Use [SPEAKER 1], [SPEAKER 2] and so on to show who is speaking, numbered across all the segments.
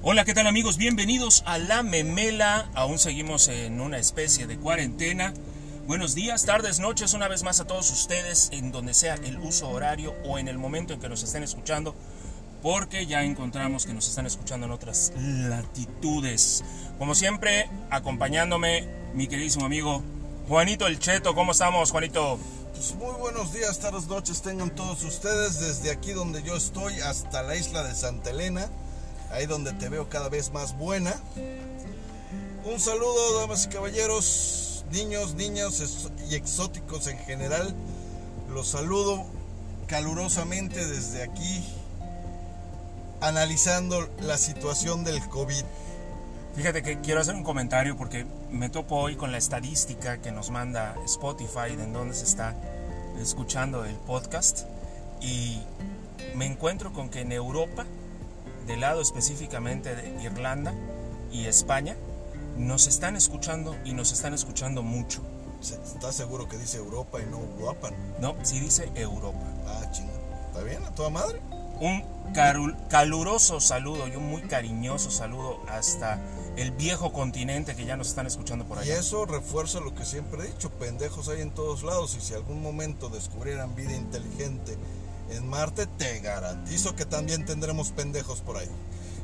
[SPEAKER 1] Hola, ¿qué tal amigos? Bienvenidos a La Memela. Aún seguimos en una especie de cuarentena. Buenos días, tardes, noches, una vez más a todos ustedes, en donde sea el uso horario o en el momento en que nos estén escuchando, porque ya encontramos que nos están escuchando en otras latitudes. Como siempre, acompañándome mi queridísimo amigo Juanito El Cheto. ¿Cómo estamos, Juanito?
[SPEAKER 2] Pues muy buenos días, tardes, noches tengan todos ustedes desde aquí donde yo estoy hasta la isla de Santa Elena, ahí donde te veo cada vez más buena. Un saludo, damas y caballeros, niños, niñas y exóticos en general. Los saludo calurosamente desde aquí, analizando la situación del COVID.
[SPEAKER 1] Fíjate que quiero hacer un comentario porque me topo hoy con la estadística que nos manda Spotify de en donde se está escuchando el podcast y me encuentro con que en Europa, del lado específicamente de Irlanda y España, nos están escuchando y nos están escuchando mucho.
[SPEAKER 2] ¿Estás seguro que dice Europa y no Europa?
[SPEAKER 1] No, sí dice Europa.
[SPEAKER 2] Ah, chinga. ¿Está bien? ¿A toda madre?
[SPEAKER 1] Un caluroso saludo y un muy cariñoso saludo hasta el viejo continente que ya nos están escuchando por
[SPEAKER 2] Y
[SPEAKER 1] allá.
[SPEAKER 2] eso refuerza lo que siempre he dicho, pendejos hay en todos lados y si algún momento descubrieran vida inteligente en Marte, te garantizo que también tendremos pendejos por ahí.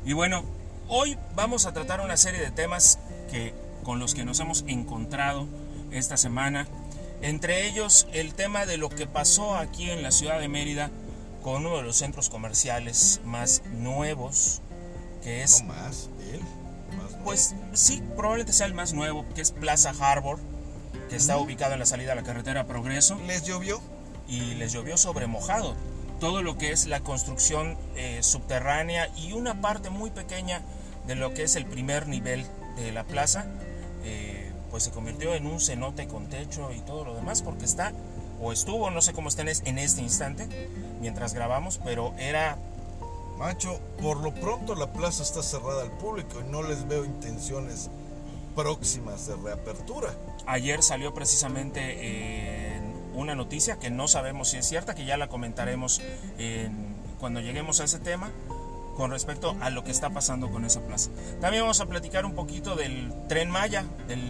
[SPEAKER 1] Y bueno, hoy vamos a tratar una serie de temas que con los que nos hemos encontrado esta semana. Entre ellos el tema de lo que pasó aquí en la ciudad de Mérida con uno de los centros comerciales más nuevos, que es
[SPEAKER 2] No más, él. Más.
[SPEAKER 1] Pues sí, probablemente sea el más nuevo, que es Plaza Harbor, que está ubicado en la salida a la carretera Progreso
[SPEAKER 2] ¿Les llovió?
[SPEAKER 1] y les llovió sobre mojado. Todo lo que es la construcción eh, subterránea y una parte muy pequeña de lo que es el primer nivel de la plaza, eh, pues se convirtió en un cenote con techo y todo lo demás, porque está, o estuvo, no sé cómo está en es- en este instante, mientras grabamos, pero era
[SPEAKER 2] Macho, por lo pronto la plaza está cerrada al público y no les veo intenciones próximas de reapertura.
[SPEAKER 1] Ayer salió precisamente eh, una noticia que no sabemos si es cierta, que ya la comentaremos en- cuando lleguemos a ese tema con respecto a lo que está pasando con esa plaza. También vamos a platicar un poquito del tren Maya, del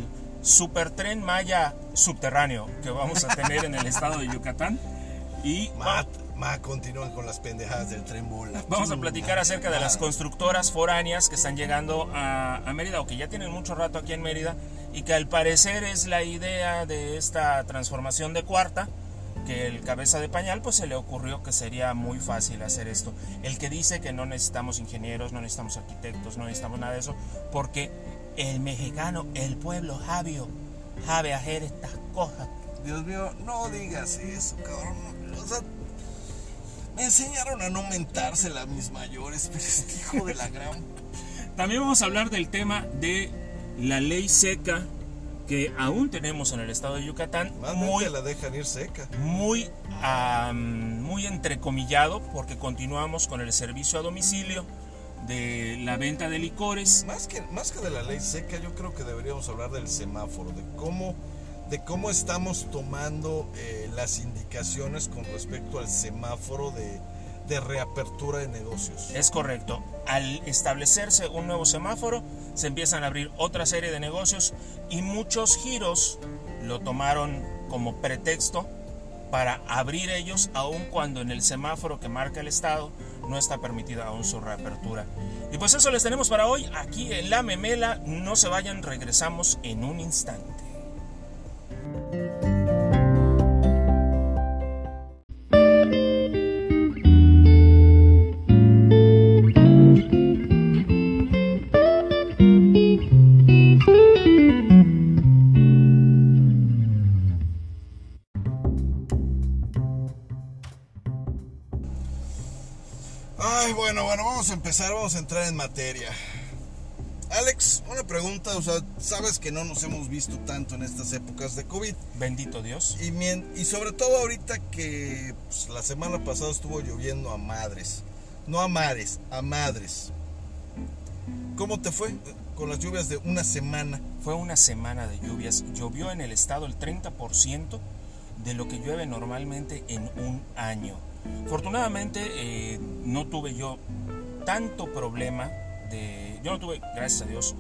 [SPEAKER 1] supertren Maya subterráneo que vamos a tener en el estado de Yucatán. Y
[SPEAKER 2] Ma, ma, continúan con las pendejadas del tren bola.
[SPEAKER 1] Vamos a platicar acerca de las constructoras foráneas que están llegando a, a Mérida o que ya tienen mucho rato aquí en Mérida y que al parecer es la idea de esta transformación de cuarta que el cabeza de pañal pues se le ocurrió que sería muy fácil hacer esto. El que dice que no necesitamos ingenieros, no necesitamos arquitectos, no necesitamos nada de eso porque el mexicano, el pueblo sabio, sabe hacer estas cosas.
[SPEAKER 2] Dios mío, no digas eso, cabrón. O sea, me enseñaron a no mentársela a mis mayores, pero este hijo de la gran
[SPEAKER 1] También vamos a hablar del tema de la ley seca que aún tenemos en el estado de Yucatán, muy,
[SPEAKER 2] la dejan ir seca.
[SPEAKER 1] muy, muy entrecomillado, porque continuamos con el servicio a domicilio de la venta de licores.
[SPEAKER 2] Más que, más que de la ley seca, yo creo que deberíamos hablar del semáforo, de cómo, de cómo estamos tomando eh, las indicaciones con respecto al semáforo de, de reapertura de negocios.
[SPEAKER 1] Es correcto. Al establecerse un nuevo semáforo, se empiezan a abrir otra serie de negocios y muchos giros lo tomaron como pretexto para abrir ellos, aun cuando en el semáforo que marca el Estado no está permitida aún su reapertura. Y pues eso les tenemos para hoy aquí en La Memela. No se vayan, regresamos en un instante.
[SPEAKER 2] Empezar, vamos a entrar en materia. Alex, una pregunta, o sea, sabes que no nos hemos visto tanto en estas épocas de COVID
[SPEAKER 1] Bendito Dios.
[SPEAKER 2] y, y sobre todo ahorita que pues, la semana pasada estuvo lloviendo a madres, no a mares, a madres. ¿Cómo te fue con las lluvias de una semana?
[SPEAKER 1] Fue una semana de lluvias. Llovió en el estado el 30% de lo que llueve normalmente en un año. Afortunadamente eh, no tuve yo tanto problema de yo no tuve, gracias a Dios,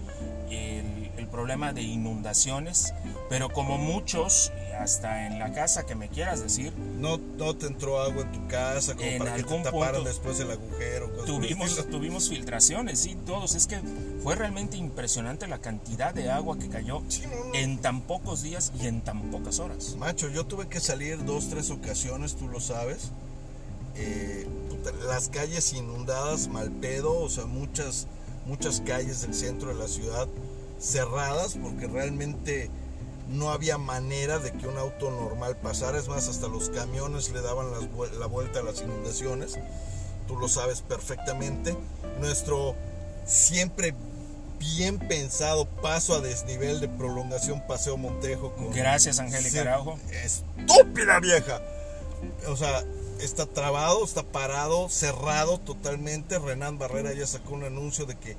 [SPEAKER 1] el, el problema de inundaciones, pero como muchos, hasta en la casa que me quieras decir,
[SPEAKER 2] No, no te entró agua en tu casa como
[SPEAKER 1] En
[SPEAKER 2] para que te
[SPEAKER 1] algún
[SPEAKER 2] taparan
[SPEAKER 1] punto
[SPEAKER 2] después el agujero.
[SPEAKER 1] tuvimos, tuvimos filtraciones, sí, todos. Es que fue realmente impresionante la cantidad de agua que cayó
[SPEAKER 2] Sí, no, no.
[SPEAKER 1] en tan pocos días y en tan pocas horas.
[SPEAKER 2] Macho, yo tuve que salir dos, tres ocasiones, tú lo sabes. Eh, las calles inundadas, mal pedo, o sea, muchas, muchas calles del centro de la ciudad cerradas porque realmente no había manera de que un auto normal pasara. Es más, hasta los camiones le daban las la vuelta a las inundaciones. Tú lo sabes perfectamente. Nuestro siempre bien pensado paso a desnivel de prolongación Paseo Montejo con
[SPEAKER 1] Gracias, Angélica Araujo.
[SPEAKER 2] Estúpida vieja. O sea, está trabado, está parado, cerrado totalmente. Renan Barrera ya sacó un anuncio de que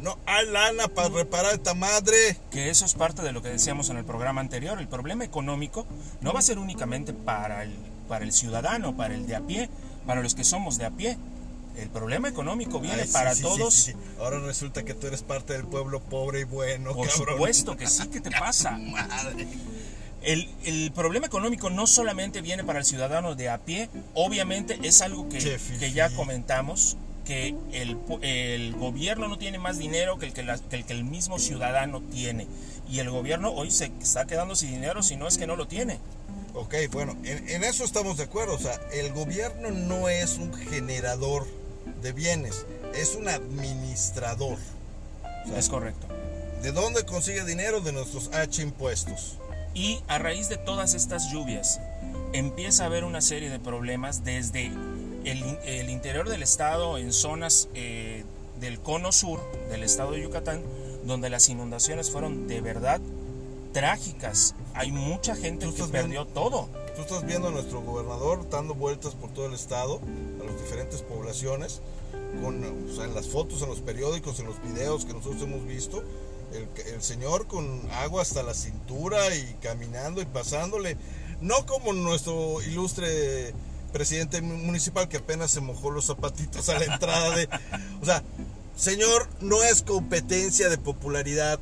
[SPEAKER 2] no hay lana para reparar esta madre.
[SPEAKER 1] Que eso es parte de lo que decíamos en el programa anterior. El problema económico no va a ser únicamente para el, para el ciudadano, para el de a pie, para los que somos de a pie. El problema económico viene
[SPEAKER 2] Ay, sí,
[SPEAKER 1] para
[SPEAKER 2] sí,
[SPEAKER 1] todos.
[SPEAKER 2] sí. Ahora resulta que tú eres parte del pueblo pobre y bueno,
[SPEAKER 1] Por
[SPEAKER 2] cabrón.
[SPEAKER 1] supuesto que sí, ¿qué te pasa?
[SPEAKER 2] Madre.
[SPEAKER 1] El, el problema económico no solamente viene para el ciudadano de a pie, obviamente es algo que, que ya comentamos, que el, el gobierno no tiene más dinero que el que, la- que el que el mismo ciudadano tiene. Y el gobierno hoy se está quedando sin dinero si no es que no lo tiene.
[SPEAKER 2] Ok, bueno, en, en eso estamos de acuerdo. O sea, el gobierno no es un generador de bienes, es un administrador. O sea,
[SPEAKER 1] Es correcto.
[SPEAKER 2] ¿De dónde consigue dinero? De nuestros H impuestos.
[SPEAKER 1] Y a raíz de todas estas lluvias, empieza a haber una serie de problemas desde el, el interior del estado, en zonas eh, del cono sur del estado de Yucatán, donde las inundaciones fueron de verdad trágicas. Hay mucha gente que perdió todo.
[SPEAKER 2] Tú estás viendo a nuestro gobernador dando vueltas por todo el estado, a las diferentes poblaciones, con, o sea, en las fotos, en los periódicos, en los videos que nosotros hemos visto, el, señor con agua hasta la cintura y caminando y pasándole, no como nuestro ilustre presidente municipal que apenas se mojó los zapatitos a la entrada de... O sea, señor, no es competencia de popularidad,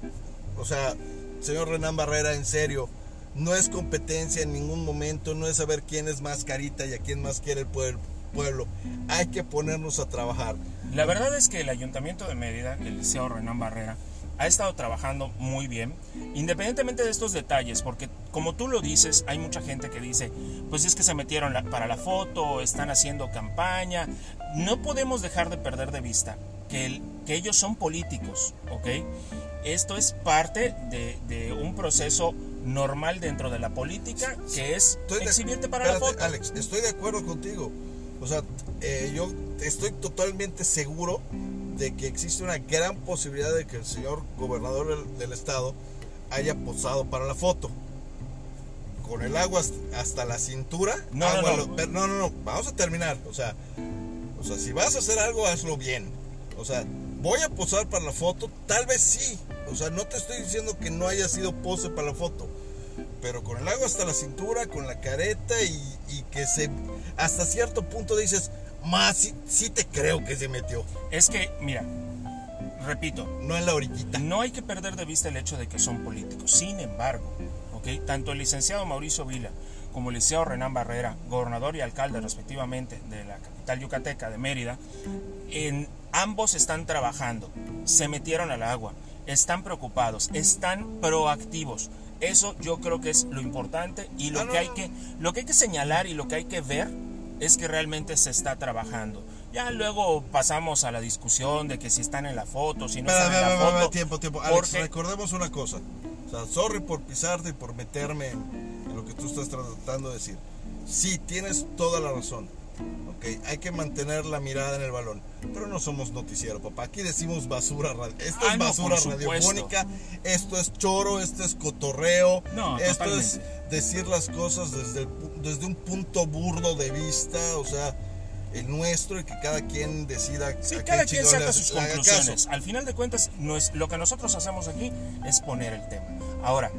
[SPEAKER 2] o sea, señor Renan Barrera, en serio, no es competencia en ningún momento, no es saber quién es más carita y a quién más quiere el pueblo. pueblo. Hay que ponernos a trabajar.
[SPEAKER 1] La verdad es que el Ayuntamiento de Mérida, el Liceo Renán Barrera, ha estado trabajando muy bien, independientemente de estos detalles, porque como tú lo dices, hay mucha gente que dice, pues es que se metieron la- para la foto, están haciendo campaña. No podemos dejar de perder de vista que, el- que ellos son políticos, ¿ok? Esto es parte de, de un proceso normal dentro de la política, que es
[SPEAKER 2] Estoy de-
[SPEAKER 1] exhibirte para la
[SPEAKER 2] espérate,
[SPEAKER 1] foto.
[SPEAKER 2] Alex, estoy de acuerdo contigo. O sea, eh, yo estoy totalmente seguro de que existe una gran posibilidad de que el señor gobernador del, estado haya posado para la foto. Con el agua hasta- la cintura.
[SPEAKER 1] No,
[SPEAKER 2] agua
[SPEAKER 1] no, no.
[SPEAKER 2] lo- no, no, no. Vamos a terminar. O sea, o sea, si vas a hacer algo, hazlo bien. O sea, voy a posar para la foto, tal vez sí. O sea, no te estoy diciendo que no haya sido pose para la foto. Pero con el agua hasta la cintura, con la careta y, y que se... Hasta cierto punto dices, más sí, sí te creo que se metió.
[SPEAKER 1] Es que, mira, repito,
[SPEAKER 2] No en la orillita.
[SPEAKER 1] No hay que perder de vista el hecho de que son políticos. Sin embargo, ¿ok? tanto el licenciado Mauricio Vila como el licenciado Renán Barrera, gobernador y alcalde respectivamente de la capital yucateca de Mérida, en, ambos están trabajando, se metieron al agua, están preocupados, están proactivos. Eso yo creo que es lo importante y lo,
[SPEAKER 2] Ah, no,
[SPEAKER 1] que hay
[SPEAKER 2] no.
[SPEAKER 1] que, lo que hay que señalar y lo que hay que ver es que realmente se está trabajando. Ya luego pasamos a la discusión de que si están en la foto, si no
[SPEAKER 2] Espera,
[SPEAKER 1] están en la
[SPEAKER 2] espera,
[SPEAKER 1] foto.
[SPEAKER 2] tiempo, tiempo. Alex,
[SPEAKER 1] porque-
[SPEAKER 2] recordemos una cosa. O sea, sorry por pisarte y por meterme en lo que tú estás tratando de decir. Sí, tienes toda la razón. Ok, hay que mantener la mirada en el balón. Pero no somos noticiero, papá. Aquí decimos basura radio. Esto
[SPEAKER 1] Ah,
[SPEAKER 2] es
[SPEAKER 1] no,
[SPEAKER 2] basura
[SPEAKER 1] supuesto.
[SPEAKER 2] radiofónica. Esto es choro, esto es cotorreo.
[SPEAKER 1] No,
[SPEAKER 2] esto
[SPEAKER 1] totalmente.
[SPEAKER 2] es decir las cosas desde, el desde un punto burdo de vista. O sea, el nuestro y que cada quien decida.
[SPEAKER 1] Sí,
[SPEAKER 2] a qué
[SPEAKER 1] cada quien saca sus conclusiones.
[SPEAKER 2] caso.
[SPEAKER 1] Al final de cuentas, no es, lo que nosotros hacemos aquí es poner el tema. Ahora,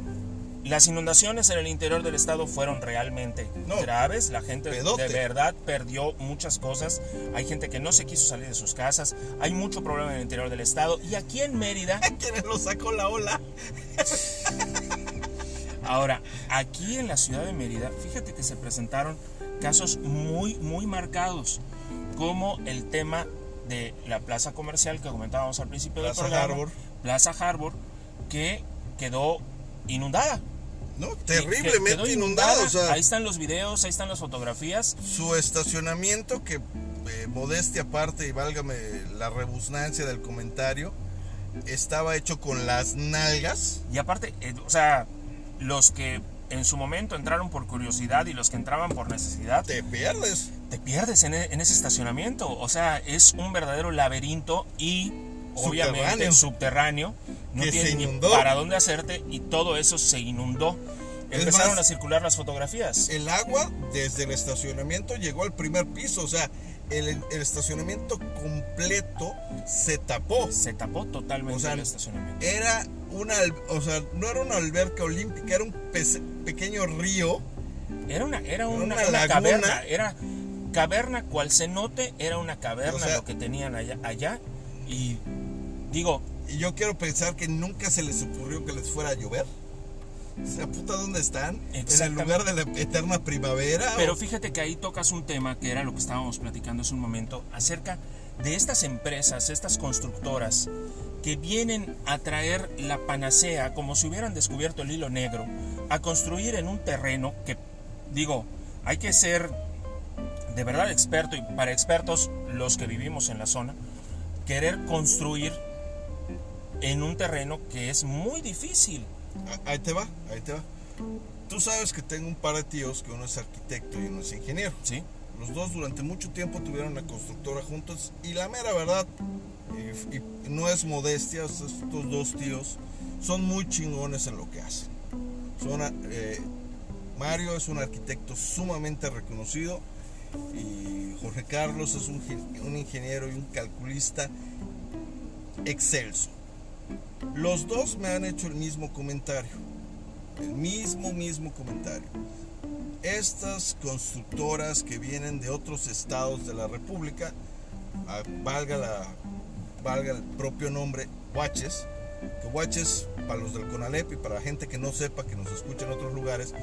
[SPEAKER 1] Las inundaciones en el interior del estado fueron realmente
[SPEAKER 2] No,
[SPEAKER 1] graves. La gente
[SPEAKER 2] pedote.
[SPEAKER 1] de verdad perdió muchas cosas. Hay gente que no se quiso salir de sus casas. Hay mucho problema en el interior del estado. Y aquí en Mérida,
[SPEAKER 2] ¿Quién lo sacó la ola?
[SPEAKER 1] ahora, aquí en la ciudad de Mérida, fíjate que se presentaron casos muy, muy marcados. Como el tema de la plaza comercial que comentábamos al principio
[SPEAKER 2] Plaza
[SPEAKER 1] del programa.
[SPEAKER 2] Harbor.
[SPEAKER 1] Plaza Harbor, que quedó inundada.
[SPEAKER 2] No,
[SPEAKER 1] Que- que
[SPEAKER 2] terriblemente. O sea,
[SPEAKER 1] Ahí están los videos, ahí están las fotografías.
[SPEAKER 2] su estacionamiento, que eh, modestia aparte y válgame la rebusnancia del comentario, estaba hecho con las nalgas.
[SPEAKER 1] Y aparte, eh, o sea, los que en su momento entraron por curiosidad y los que entraban por necesidad,
[SPEAKER 2] Te pierdes.
[SPEAKER 1] te pierdes en, e- en ese estacionamiento. O sea, es un verdadero laberinto y obviamente
[SPEAKER 2] Subterráneo.
[SPEAKER 1] subterráneo. No
[SPEAKER 2] Que
[SPEAKER 1] tienes
[SPEAKER 2] se
[SPEAKER 1] ni para dónde hacerte y todo eso se inundó. Empezaron
[SPEAKER 2] más,
[SPEAKER 1] a circular las fotografías.
[SPEAKER 2] El agua desde el estacionamiento llegó al primer piso. O sea, el, el estacionamiento completo se tapó.
[SPEAKER 1] Se tapó totalmente
[SPEAKER 2] O sea,
[SPEAKER 1] el estacionamiento.
[SPEAKER 2] Era una, o sea, no era una alberca olímpica, era un pece- pequeño río.
[SPEAKER 1] Era una, era una,
[SPEAKER 2] una
[SPEAKER 1] una
[SPEAKER 2] laguna.
[SPEAKER 1] caverna, era caverna cual cenote, era una caverna
[SPEAKER 2] O sea-
[SPEAKER 1] lo que tenían allá, allá. Y digo,
[SPEAKER 2] Y yo quiero pensar que nunca se les ocurrió que les fuera a llover. O sea, puta, ¿dónde están? ¿En el lugar de la eterna primavera?
[SPEAKER 1] pero
[SPEAKER 2] ¿O-
[SPEAKER 1] fíjate que ahí tocas un tema que era lo que estábamos platicando hace un momento acerca de estas empresas, estas constructoras que vienen a traer la panacea como si hubieran descubierto el hilo negro, a construir en un terreno que, digo, hay que ser de verdad experto y para expertos los que vivimos en la zona, querer construir en un terreno que es muy difícil.
[SPEAKER 2] Ah, Ahí te va, ahí te va. Tú sabes que tengo un par de tíos que uno es arquitecto y uno es ingeniero.
[SPEAKER 1] ¿Sí?
[SPEAKER 2] Los dos durante mucho tiempo tuvieron una constructora juntos y la mera verdad, y, y no es modestia, estos dos tíos son muy chingones en lo que hacen. Son, eh, Mario es un arquitecto sumamente reconocido y Jorge Carlos es un ingeniero y un calculista excelso. Los dos me han hecho el mismo comentario, el mismo, mismo comentario estas constructoras que vienen de otros estados de la República, ah, valga, la, valga el propio nombre, Huaches, que Huaches, para los del Conalep y para la gente que no sepa, que nos escucha en otros lugares,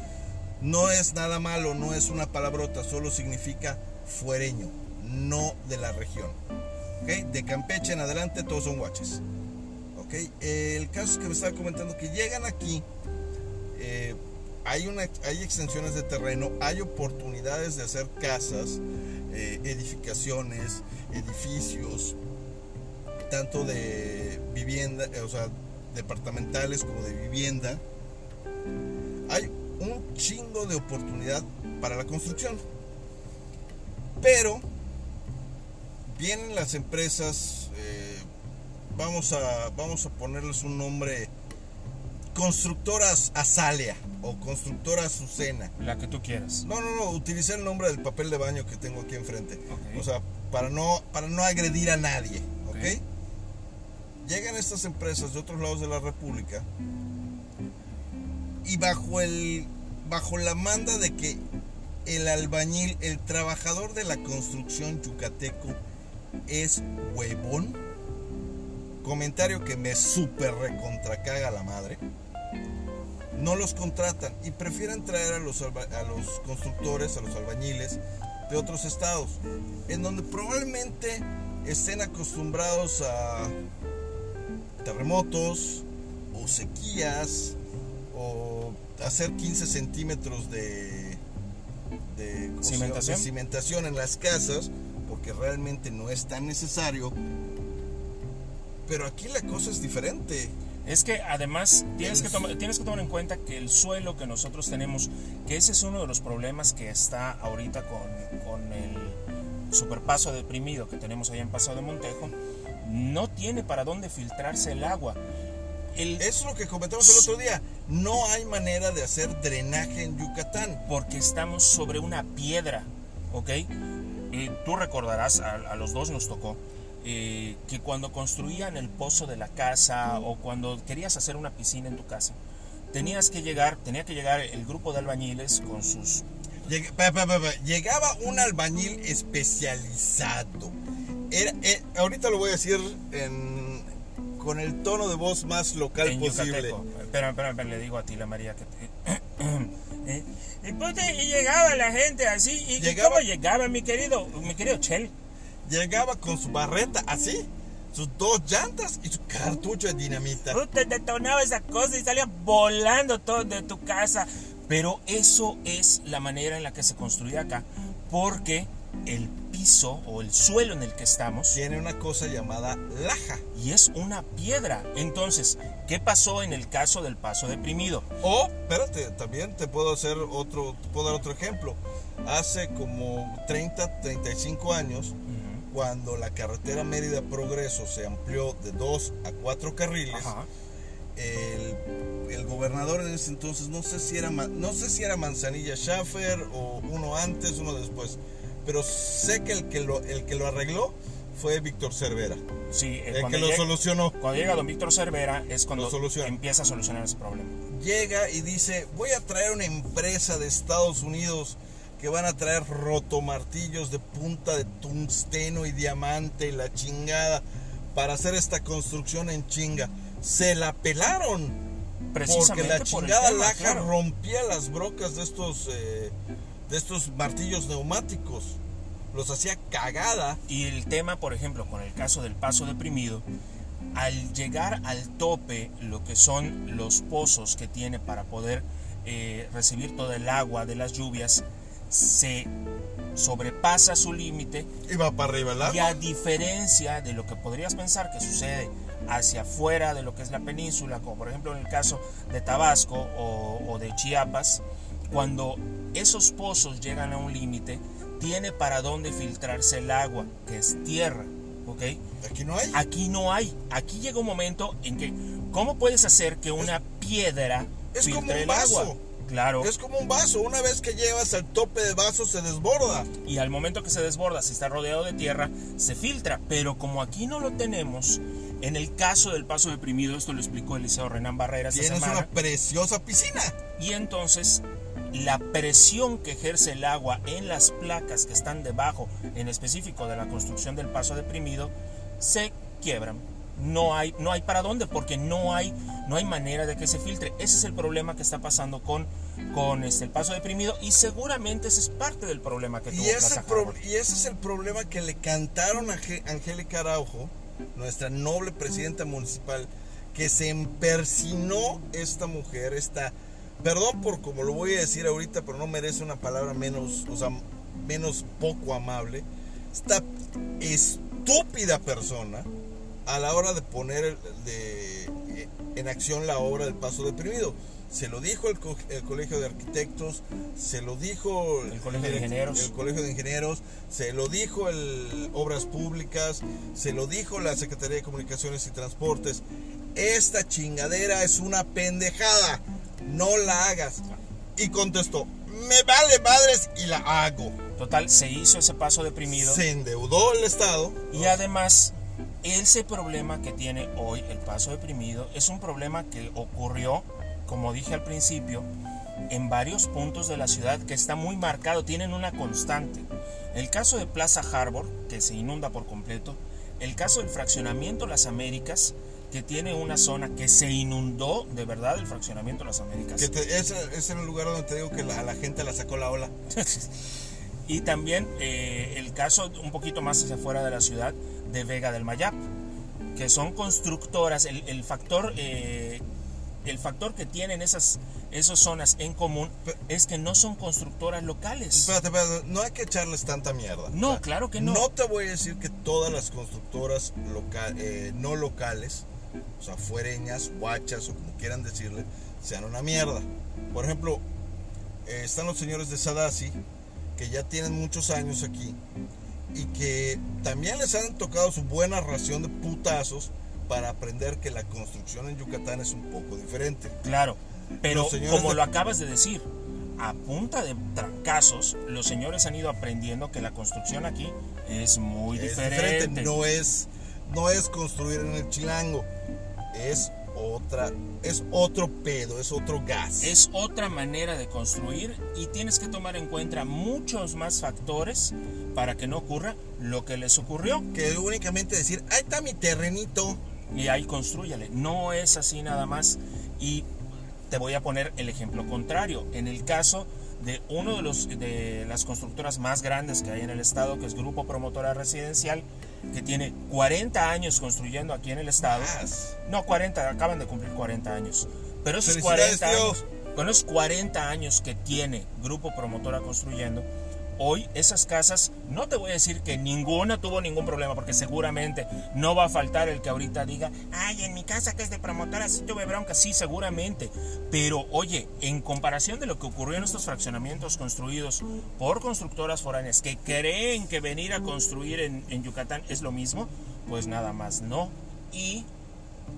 [SPEAKER 2] no es nada malo, no es una palabrota, solo significa fuereño, no de la región. ¿ok? De Campeche en adelante todos son Huaches. El caso es que me estaba comentando que llegan aquí, eh, hay, una, hay extensiones de terreno, hay oportunidades de hacer casas, eh, edificaciones, edificios, tanto de vivienda, eh, o sea, departamentales como de vivienda. Hay un chingo de oportunidad para la construcción. Pero vienen las empresas, vamos, a, vamos a ponerles un nombre, constructoras Azalea o constructora Azucena.
[SPEAKER 1] La que tú quieras.
[SPEAKER 2] No, no, no, utilicé el nombre del papel de baño que tengo aquí enfrente. O sea, para no, para no agredir a nadie. Llegan estas empresas de otros lados de la República y bajo el bajo la manda de que el albañil, el trabajador de la construcción yucateco es huevón. Comentario que me super recontracaga la madre no los contratan y prefieren traer a los, a los constructores, a los albañiles de otros estados, en donde probablemente estén acostumbrados a terremotos o sequías o hacer 15 centímetros de
[SPEAKER 1] cimentación
[SPEAKER 2] en las casas, porque realmente no es tan necesario. Pero aquí la cosa es diferente.
[SPEAKER 1] Es que además tienes que, tomar, tienes que tomar en cuenta que el suelo que nosotros tenemos, que ese es uno de los problemas que está ahorita con, con el superpaso deprimido que tenemos allá en Paso de Montejo, no tiene para dónde filtrarse el agua. El,
[SPEAKER 2] es lo que comentamos el otro día. No hay manera de hacer drenaje en Yucatán.
[SPEAKER 1] porque estamos sobre una piedra, ¿ok? Y tú recordarás, a, a los dos nos tocó, eh, que cuando construían el pozo de la casa o cuando querías hacer una piscina en tu casa, tenías que llegar, tenía que llegar el grupo de albañiles con sus
[SPEAKER 2] Lleg- pa- pa- pa- pa, Llegaba un albañil especializado. Era, eh, ahorita lo voy a decir en- con el tono de voz más local
[SPEAKER 1] en
[SPEAKER 2] posible.
[SPEAKER 1] Espera, espera, le digo a ti, la María, que Eh, y, pues, y llegaba la gente así, y, y
[SPEAKER 2] Llegaba-
[SPEAKER 1] ¿cómo llegaba mi querido, mi querido Chel?
[SPEAKER 2] Llegaba con su barreta así, sus dos llantas y su cartucho de dinamita.
[SPEAKER 1] Puta, detonaba esa cosa y salía volando todo de tu casa. Pero eso es la manera en la que se construye acá, porque el piso o el suelo en el que estamos
[SPEAKER 2] Tiene una cosa llamada laja.
[SPEAKER 1] y es una piedra. Entonces, ¿qué pasó en el caso del paso deprimido?
[SPEAKER 2] O, espérate, también te puedo hacer otro, te puedo dar otro ejemplo. Hace como 30, 35 años, cuando la carretera Mérida Progreso se amplió de 2 a 4 carriles, el, el gobernador en ese entonces, no sé si era, no sé si era Manzanilla Schaffer o uno antes, uno después, pero sé que el que lo, el que lo arregló fue Víctor Cervera,
[SPEAKER 1] Sí, eh,
[SPEAKER 2] el que lo
[SPEAKER 1] llega-
[SPEAKER 2] solucionó.
[SPEAKER 1] Cuando llega don Víctor Cervera es cuando empieza a solucionar ese problema.
[SPEAKER 2] llega y dice, voy a traer una empresa de Estados Unidos que van a traer rotomartillos de punta de tungsteno y diamante y la chingada para hacer esta construcción en chinga. Se la pelaron porque
[SPEAKER 1] Precisamente
[SPEAKER 2] la
[SPEAKER 1] por el
[SPEAKER 2] chingada
[SPEAKER 1] tema,
[SPEAKER 2] laja
[SPEAKER 1] claro.
[SPEAKER 2] rompía las brocas de estos, eh, de estos martillos neumáticos. Los hacía cagada.
[SPEAKER 1] Y el tema, por ejemplo, con el caso del paso deprimido, al llegar al tope, lo que son los pozos que tiene para poder eh, recibir todo el agua de las lluvias, se sobrepasa su límite
[SPEAKER 2] Y va para arriba el
[SPEAKER 1] y
[SPEAKER 2] agua.
[SPEAKER 1] a diferencia de lo que podrías pensar que sucede hacia afuera de lo que es la península, como por ejemplo en el caso de Tabasco o, o de Chiapas, cuando esos pozos llegan a un límite, tiene para dónde filtrarse el agua, que es tierra, ¿ok?
[SPEAKER 2] Aquí no hay.
[SPEAKER 1] Aquí no hay. Aquí llega un momento en que, ¿cómo puedes hacer que una piedra
[SPEAKER 2] es
[SPEAKER 1] filtre
[SPEAKER 2] como un
[SPEAKER 1] el agua? Claro.
[SPEAKER 2] Es como un vaso. Una vez que llevas al tope del vaso se desborda.
[SPEAKER 1] y al momento que se desborda, si está rodeado de tierra, se filtra. Pero como aquí no lo tenemos, en el caso del paso deprimido, esto lo explicó Eliseo Renán Barrera esta
[SPEAKER 2] Tienes
[SPEAKER 1] semana,
[SPEAKER 2] una preciosa piscina.
[SPEAKER 1] y entonces la presión que ejerce el agua en las placas que están debajo, en específico de la construcción del paso deprimido, se quiebran. No hay, no hay para dónde, porque no hay, no hay manera de que se filtre. Ese es el problema que está pasando con, con este, el paso deprimido y seguramente ese es parte del problema que tuvo
[SPEAKER 2] Y ese, pro- y ese es el problema que le cantaron a Angélica Araujo, nuestra noble presidenta municipal, que se empersinó esta mujer, esta, perdón por como lo voy a decir ahorita, pero no merece una palabra menos, o sea, menos poco amable, esta estúpida persona a la hora de poner de- en acción la obra del paso deprimido. Se lo dijo el, co- el Colegio de Arquitectos, se lo dijo
[SPEAKER 1] El Colegio de Ingenieros.
[SPEAKER 2] el Colegio de Ingenieros, se lo dijo el Obras Públicas, se lo dijo la Secretaría de Comunicaciones y Transportes. Esta chingadera es una pendejada, no la hagas. Y contestó, me vale madres y la hago.
[SPEAKER 1] Total, se hizo ese paso deprimido
[SPEAKER 2] Se endeudó el Estado.
[SPEAKER 1] y además ese problema que tiene hoy el paso deprimido es un problema que ocurrió, como dije al principio, en varios puntos de la ciudad que está muy marcado, tienen una constante. El caso de Plaza Harbor, que se inunda por completo, el caso del fraccionamiento Las Américas, que tiene una zona que se inundó, de verdad, el fraccionamiento Las Américas.
[SPEAKER 2] Que te- es, es en el lugar donde te digo que la- a la gente la sacó la ola.
[SPEAKER 1] y también eh, el caso un poquito más hacia afuera de la ciudad de Vega del Mayap, que son constructoras, el, el factor, eh, el factor que tienen esas, esas zonas en común es que no son constructoras locales.
[SPEAKER 2] Espérate, espérate, no hay que echarles tanta mierda.
[SPEAKER 1] No, claro que no.
[SPEAKER 2] No te voy a decir que todas las constructoras loca- eh, no locales, o sea, fuereñas, guachas o como quieran decirle, sean una mierda. Por ejemplo, eh, están los señores de Sadasi, que ya tienen muchos años aquí y que también les han tocado su buena ración de putazos para aprender que la construcción en Yucatán es un poco diferente.
[SPEAKER 1] Claro, pero como
[SPEAKER 2] de-
[SPEAKER 1] lo acabas de decir, a punta de trancazos, los señores han ido aprendiendo que la construcción aquí es muy
[SPEAKER 2] Es
[SPEAKER 1] diferente.
[SPEAKER 2] diferente, no es, no es construir en el chilango, es otra, es otro pedo, es otro gas.
[SPEAKER 1] Es otra manera de construir y tienes que tomar en cuenta muchos más factores para que no ocurra lo que les ocurrió.
[SPEAKER 2] Que únicamente decir, ahí está mi terrenito.
[SPEAKER 1] Y ahí construyale. No es así nada más. Y te voy a poner el ejemplo contrario. En el caso de uno de, los, de las constructoras más grandes que hay en el estado, que es Grupo Promotora Residencial, que tiene 40 años construyendo aquí en el estado. No, 40, acaban de cumplir 40 años. Pero esos 40 años, con esos 40 años que tiene Grupo Promotora construyendo, hoy esas casas, no te voy a decir que ninguna tuvo ningún problema, porque seguramente no va a faltar el que ahorita diga, ay, en mi casa que es de promotora sí tuve bronca, sí, seguramente. Pero oye, en comparación de lo que ocurrió en estos fraccionamientos construidos por constructoras foráneas que creen que venir a construir en, en Yucatán es lo mismo, pues nada más no. Y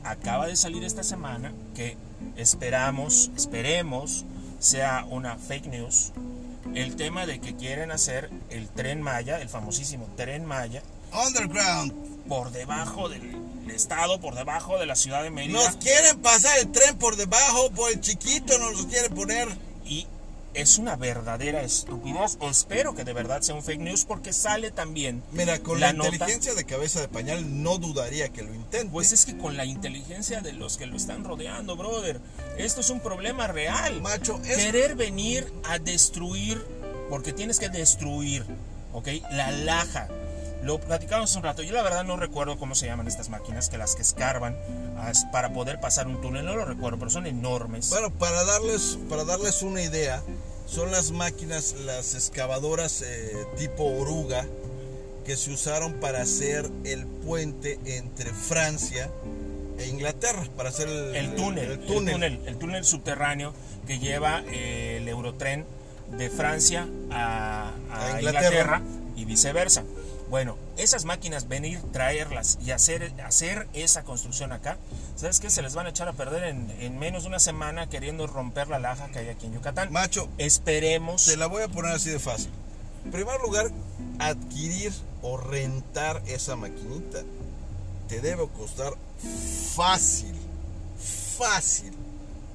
[SPEAKER 1] acaba de salir esta semana que esperamos, esperemos, sea una fake news el tema de que quieren hacer el tren Maya, el famosísimo tren Maya.
[SPEAKER 2] Underground.
[SPEAKER 1] Por debajo del estado, por debajo de la ciudad de Mérida.
[SPEAKER 2] Nos quieren pasar el tren por debajo, por el chiquito nos lo quieren poner.
[SPEAKER 1] Es una verdadera estupidez. Espero que de verdad sea un fake news porque sale también.
[SPEAKER 2] Mira, con la, inteligencia de cabeza de pañal no dudaría que lo intente.
[SPEAKER 1] Pues es que con la inteligencia de los que lo están rodeando, brother, esto es un problema real.
[SPEAKER 2] Macho,
[SPEAKER 1] querer venir a destruir, porque tienes que destruir, ¿ok? La laja lo platicamos un rato. Yo la verdad no recuerdo cómo se llaman estas máquinas, que las que escarban para poder pasar un túnel. No lo recuerdo, pero son enormes.
[SPEAKER 2] Bueno, para darles, para darles una idea, son las máquinas, las excavadoras eh, tipo oruga, que se usaron para hacer el puente entre Francia e Inglaterra, para hacer
[SPEAKER 1] el, túnel, el, túnel. el túnel. subterráneo que lleva eh, el Eurotren de Francia a, Inglaterra y viceversa. Bueno, esas máquinas venir, traerlas y hacer, hacer esa construcción acá, ¿sabes qué? Se les van a echar a perder en, menos de una semana queriendo romper la laja que hay aquí en Yucatán.
[SPEAKER 2] Macho,
[SPEAKER 1] esperemos.
[SPEAKER 2] Te la voy a poner así de fácil. En primer lugar, adquirir o rentar esa maquinita te debe costar fácil, fácil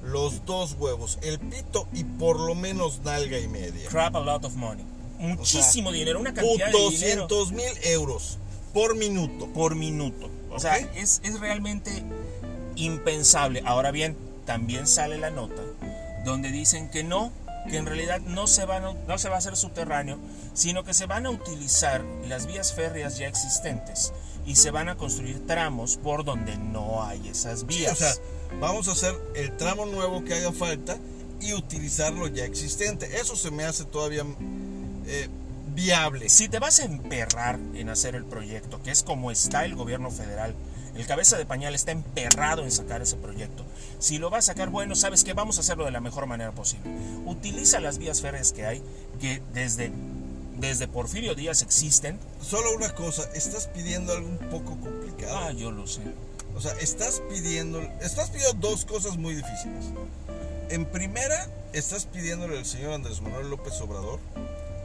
[SPEAKER 2] los dos huevos, el pito y por lo menos nalga y media.
[SPEAKER 1] Crap a lot of money muchísimo dinero, una cantidad de dinero.
[SPEAKER 2] 200 mil euros por minuto.
[SPEAKER 1] Por minuto. O sea, es, es realmente impensable. Ahora bien, también sale la nota donde dicen que no, que en realidad no se, van no se va a hacer subterráneo, sino que se van a utilizar las vías férreas ya existentes y se van a construir tramos por donde no hay esas vías.
[SPEAKER 2] o sea, vamos a hacer el tramo nuevo que haga falta y utilizar lo ya existente. Eso se me hace todavía eh, viable.
[SPEAKER 1] Si te vas a emperrar en hacer el proyecto, que es como está el gobierno federal, el cabeza de pañal está emperrado en sacar ese proyecto. Si lo va a sacar, bueno, sabes que vamos a hacerlo de la mejor manera posible. Utiliza las vías férreas que hay, que desde, desde Porfirio Díaz existen.
[SPEAKER 2] Solo una cosa, estás pidiendo algo un poco complicado.
[SPEAKER 1] Ah, yo lo sé.
[SPEAKER 2] O sea, estás pidiendo, estás pidiendo dos cosas muy difíciles. En primera, estás pidiéndole al señor Andrés Manuel López Obrador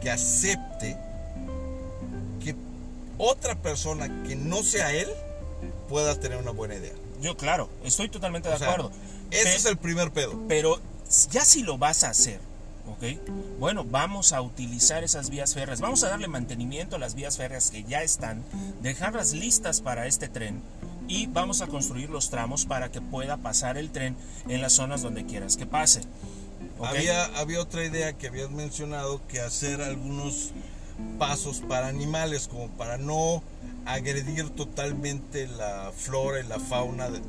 [SPEAKER 2] que acepte que otra persona que no sea él pueda tener una buena idea.
[SPEAKER 1] Yo, claro, estoy totalmente de acuerdo.
[SPEAKER 2] Ese es el primer pedo.
[SPEAKER 1] Pero ya si lo vas a hacer, ¿ok? Bueno, vamos a utilizar esas vías férreas, vamos a darle mantenimiento a las vías férreas que ya están, dejarlas listas para este tren y vamos a construir los tramos para que pueda pasar el tren en las zonas donde quieras que pase.
[SPEAKER 2] Había, había otra idea que habías mencionado que hacer algunos pasos para animales, como para no agredir totalmente la flora y la fauna.
[SPEAKER 1] ¿De,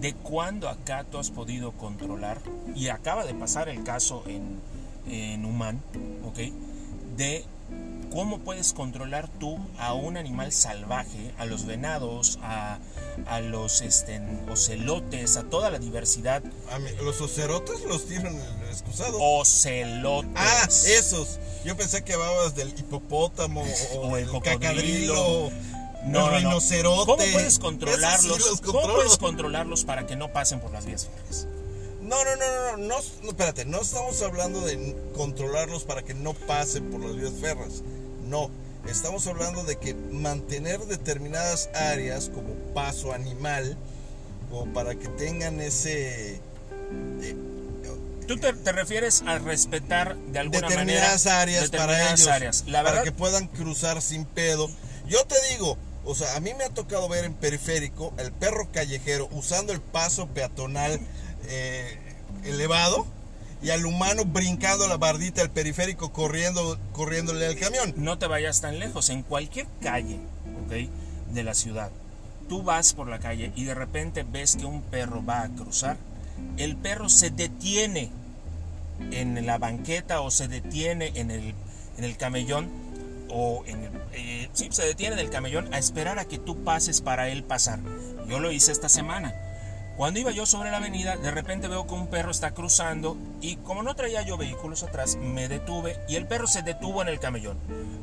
[SPEAKER 1] ¿De cuándo acá tú has podido controlar? Y acaba de pasar el caso en, en Humán, ¿ok? De ¿Cómo puedes controlar tú a un animal salvaje, a los venados, a, los este, ocelotes, a toda la diversidad?
[SPEAKER 2] ¿Los ocerotes los tienen excusado?
[SPEAKER 1] Ocelotes.
[SPEAKER 2] Ah, esos. Yo pensé que hablabas del hipopótamo o, el cacadrilo. No, el rinocerote.
[SPEAKER 1] ¿Cómo puedes controlarlos? ¿Cómo puedes controlarlos para que no pasen por las vías férreas?
[SPEAKER 2] No, no, no, no, no, no, espérate, no estamos hablando de controlarlos para que no pasen por las vías férreas. No, estamos hablando de que mantener determinadas áreas como paso animal como para que tengan ese eh,
[SPEAKER 1] Tú te, te refieres a respetar de alguna
[SPEAKER 2] determinadas
[SPEAKER 1] manera
[SPEAKER 2] áreas para ellos,
[SPEAKER 1] áreas. La
[SPEAKER 2] para que puedan cruzar sin pedo. Yo te digo, o sea, a mí me ha tocado ver en periférico el perro callejero usando el paso peatonal eh, elevado y al humano brincando la bardita del periférico corriendo, corriéndole al camión.
[SPEAKER 1] no te vayas tan lejos. En cualquier calle, ¿ok? De la ciudad. Tú vas por la calle y de repente ves que un perro va a cruzar. El perro se detiene en la banqueta o se detiene en el, en el camellón o en el, eh, sí, se detiene en el camellón a esperar a que tú pases para él pasar. Yo lo hice esta semana. Cuando iba yo sobre la avenida, de repente veo que un perro está cruzando y como no traía yo vehículos atrás, me detuve y el perro se detuvo en el camellón.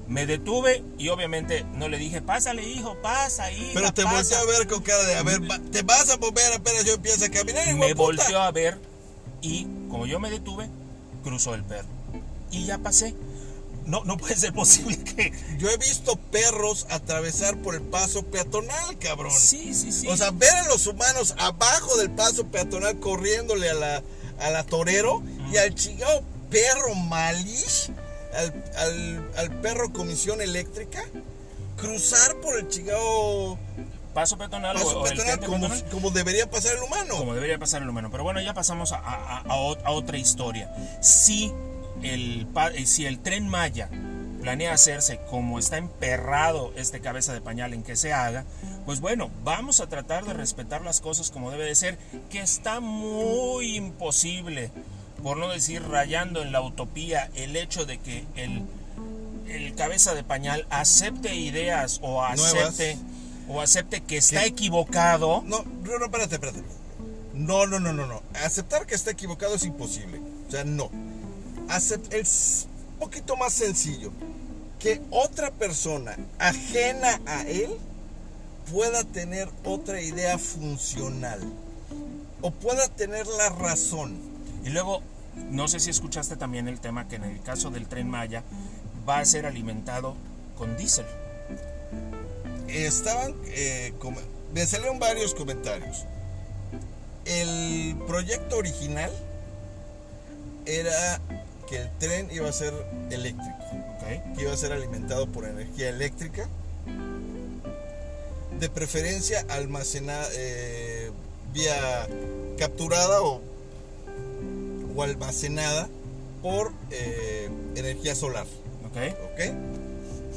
[SPEAKER 1] Me detuve y obviamente no le dije, pásale hijo, pasa, hija,
[SPEAKER 2] Pero te
[SPEAKER 1] pasa".
[SPEAKER 2] volteó a ver con cara de, a ver, te vas a mover apenas yo empiezo a caminar. hijo
[SPEAKER 1] Me volteó a ver y como yo me detuve, cruzó el perro. Y ya pasé. No, no puede ser posible que...
[SPEAKER 2] Yo he visto perros atravesar por el paso peatonal, cabrón.
[SPEAKER 1] Sí, sí, sí.
[SPEAKER 2] O sea, ver a los humanos abajo del paso peatonal corriéndole a la, a la torero y al chingado perro malish, al, al, al perro comisión eléctrica, cruzar por el chingado
[SPEAKER 1] paso peatonal o- el
[SPEAKER 2] como,
[SPEAKER 1] peatonal.
[SPEAKER 2] como debería pasar el humano.
[SPEAKER 1] como debería pasar el humano. Pero bueno, ya pasamos a, a- a ot- a otra historia. Si el, eh, si el tren Maya planea hacerse como está emperrado este cabeza de pañal en que se haga, pues bueno, vamos a tratar de respetar las cosas como debe de ser, que está muy imposible, por no decir rayando en la utopía, el hecho de que el, el cabeza de pañal acepte ideas o acepte, o acepte que está
[SPEAKER 2] ¿Qué?
[SPEAKER 1] equivocado.
[SPEAKER 2] No, no, no, espérate, espérate. No, no, no, no, no. Aceptar que está equivocado es imposible. O sea, no. Es poquito más sencillo. Que otra persona ajena a él pueda tener otra idea funcional. O pueda tener la razón.
[SPEAKER 1] Y luego, no sé si escuchaste también el tema que en el caso del tren Maya va a ser alimentado con diésel.
[SPEAKER 2] estaban eh, me salieron varios comentarios el proyecto original era que el tren iba a ser eléctrico que iba a ser alimentado por energía eléctrica de preferencia almacenada eh, vía capturada o, o almacenada por eh, energía solar
[SPEAKER 1] ¿ok?
[SPEAKER 2] ¿ok?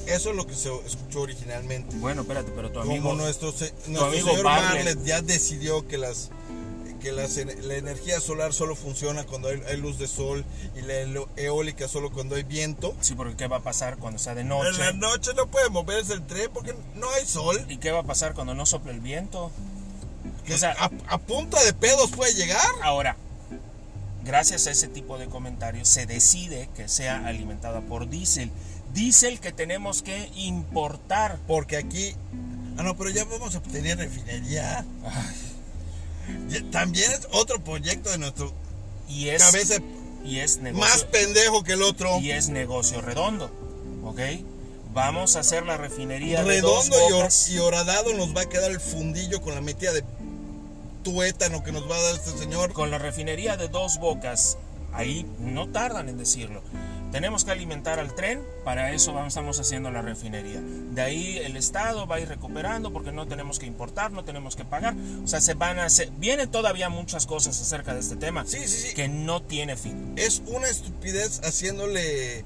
[SPEAKER 2] eso es lo que se escuchó originalmente
[SPEAKER 1] Bueno, espérate, pero tu
[SPEAKER 2] como
[SPEAKER 1] amigo...
[SPEAKER 2] nuestro, se- nuestro
[SPEAKER 1] amigo
[SPEAKER 2] señor.
[SPEAKER 1] Bartlett
[SPEAKER 2] ya decidió que las que las la energía solar solo funciona cuando hay, hay luz de sol y la eólica solo cuando hay viento.
[SPEAKER 1] Sí, porque ¿qué va a pasar cuando sea de
[SPEAKER 2] En la
[SPEAKER 1] noche?
[SPEAKER 2] noche no puede moverse el tren porque no hay sol.
[SPEAKER 1] ¿Y qué va a pasar cuando no sople el viento?
[SPEAKER 2] Que
[SPEAKER 1] O sea-
[SPEAKER 2] a, a punta de pedos puede llegar.
[SPEAKER 1] Ahora, gracias a ese tipo de comentarios se decide que sea alimentada por diésel. Diésel que tenemos que importar.
[SPEAKER 2] Porque aquí... Ah, no, pero ya vamos a tener refinería. Ya- También es otro proyecto de nuestro
[SPEAKER 1] Y es,
[SPEAKER 2] cabeza
[SPEAKER 1] y es
[SPEAKER 2] más pendejo que el otro.
[SPEAKER 1] y es negocio redondo. ¿Ok? Vamos a hacer la refinería de dos
[SPEAKER 2] redondo y, or- y horadado nos va a quedar el fundillo con la metida de tuétano que nos va a dar este señor.
[SPEAKER 1] Con la refinería de dos bocas, ahí no tardan en decirlo. Tenemos que alimentar al tren, para eso estamos haciendo la refinería. De ahí el Estado va a ir recuperando porque no tenemos que importar, no tenemos que pagar. O sea, se van a hacer... Vienen todavía muchas cosas acerca de este tema
[SPEAKER 2] Sí, sí, sí.
[SPEAKER 1] que no tiene fin.
[SPEAKER 2] Es una estupidez haciéndole eh,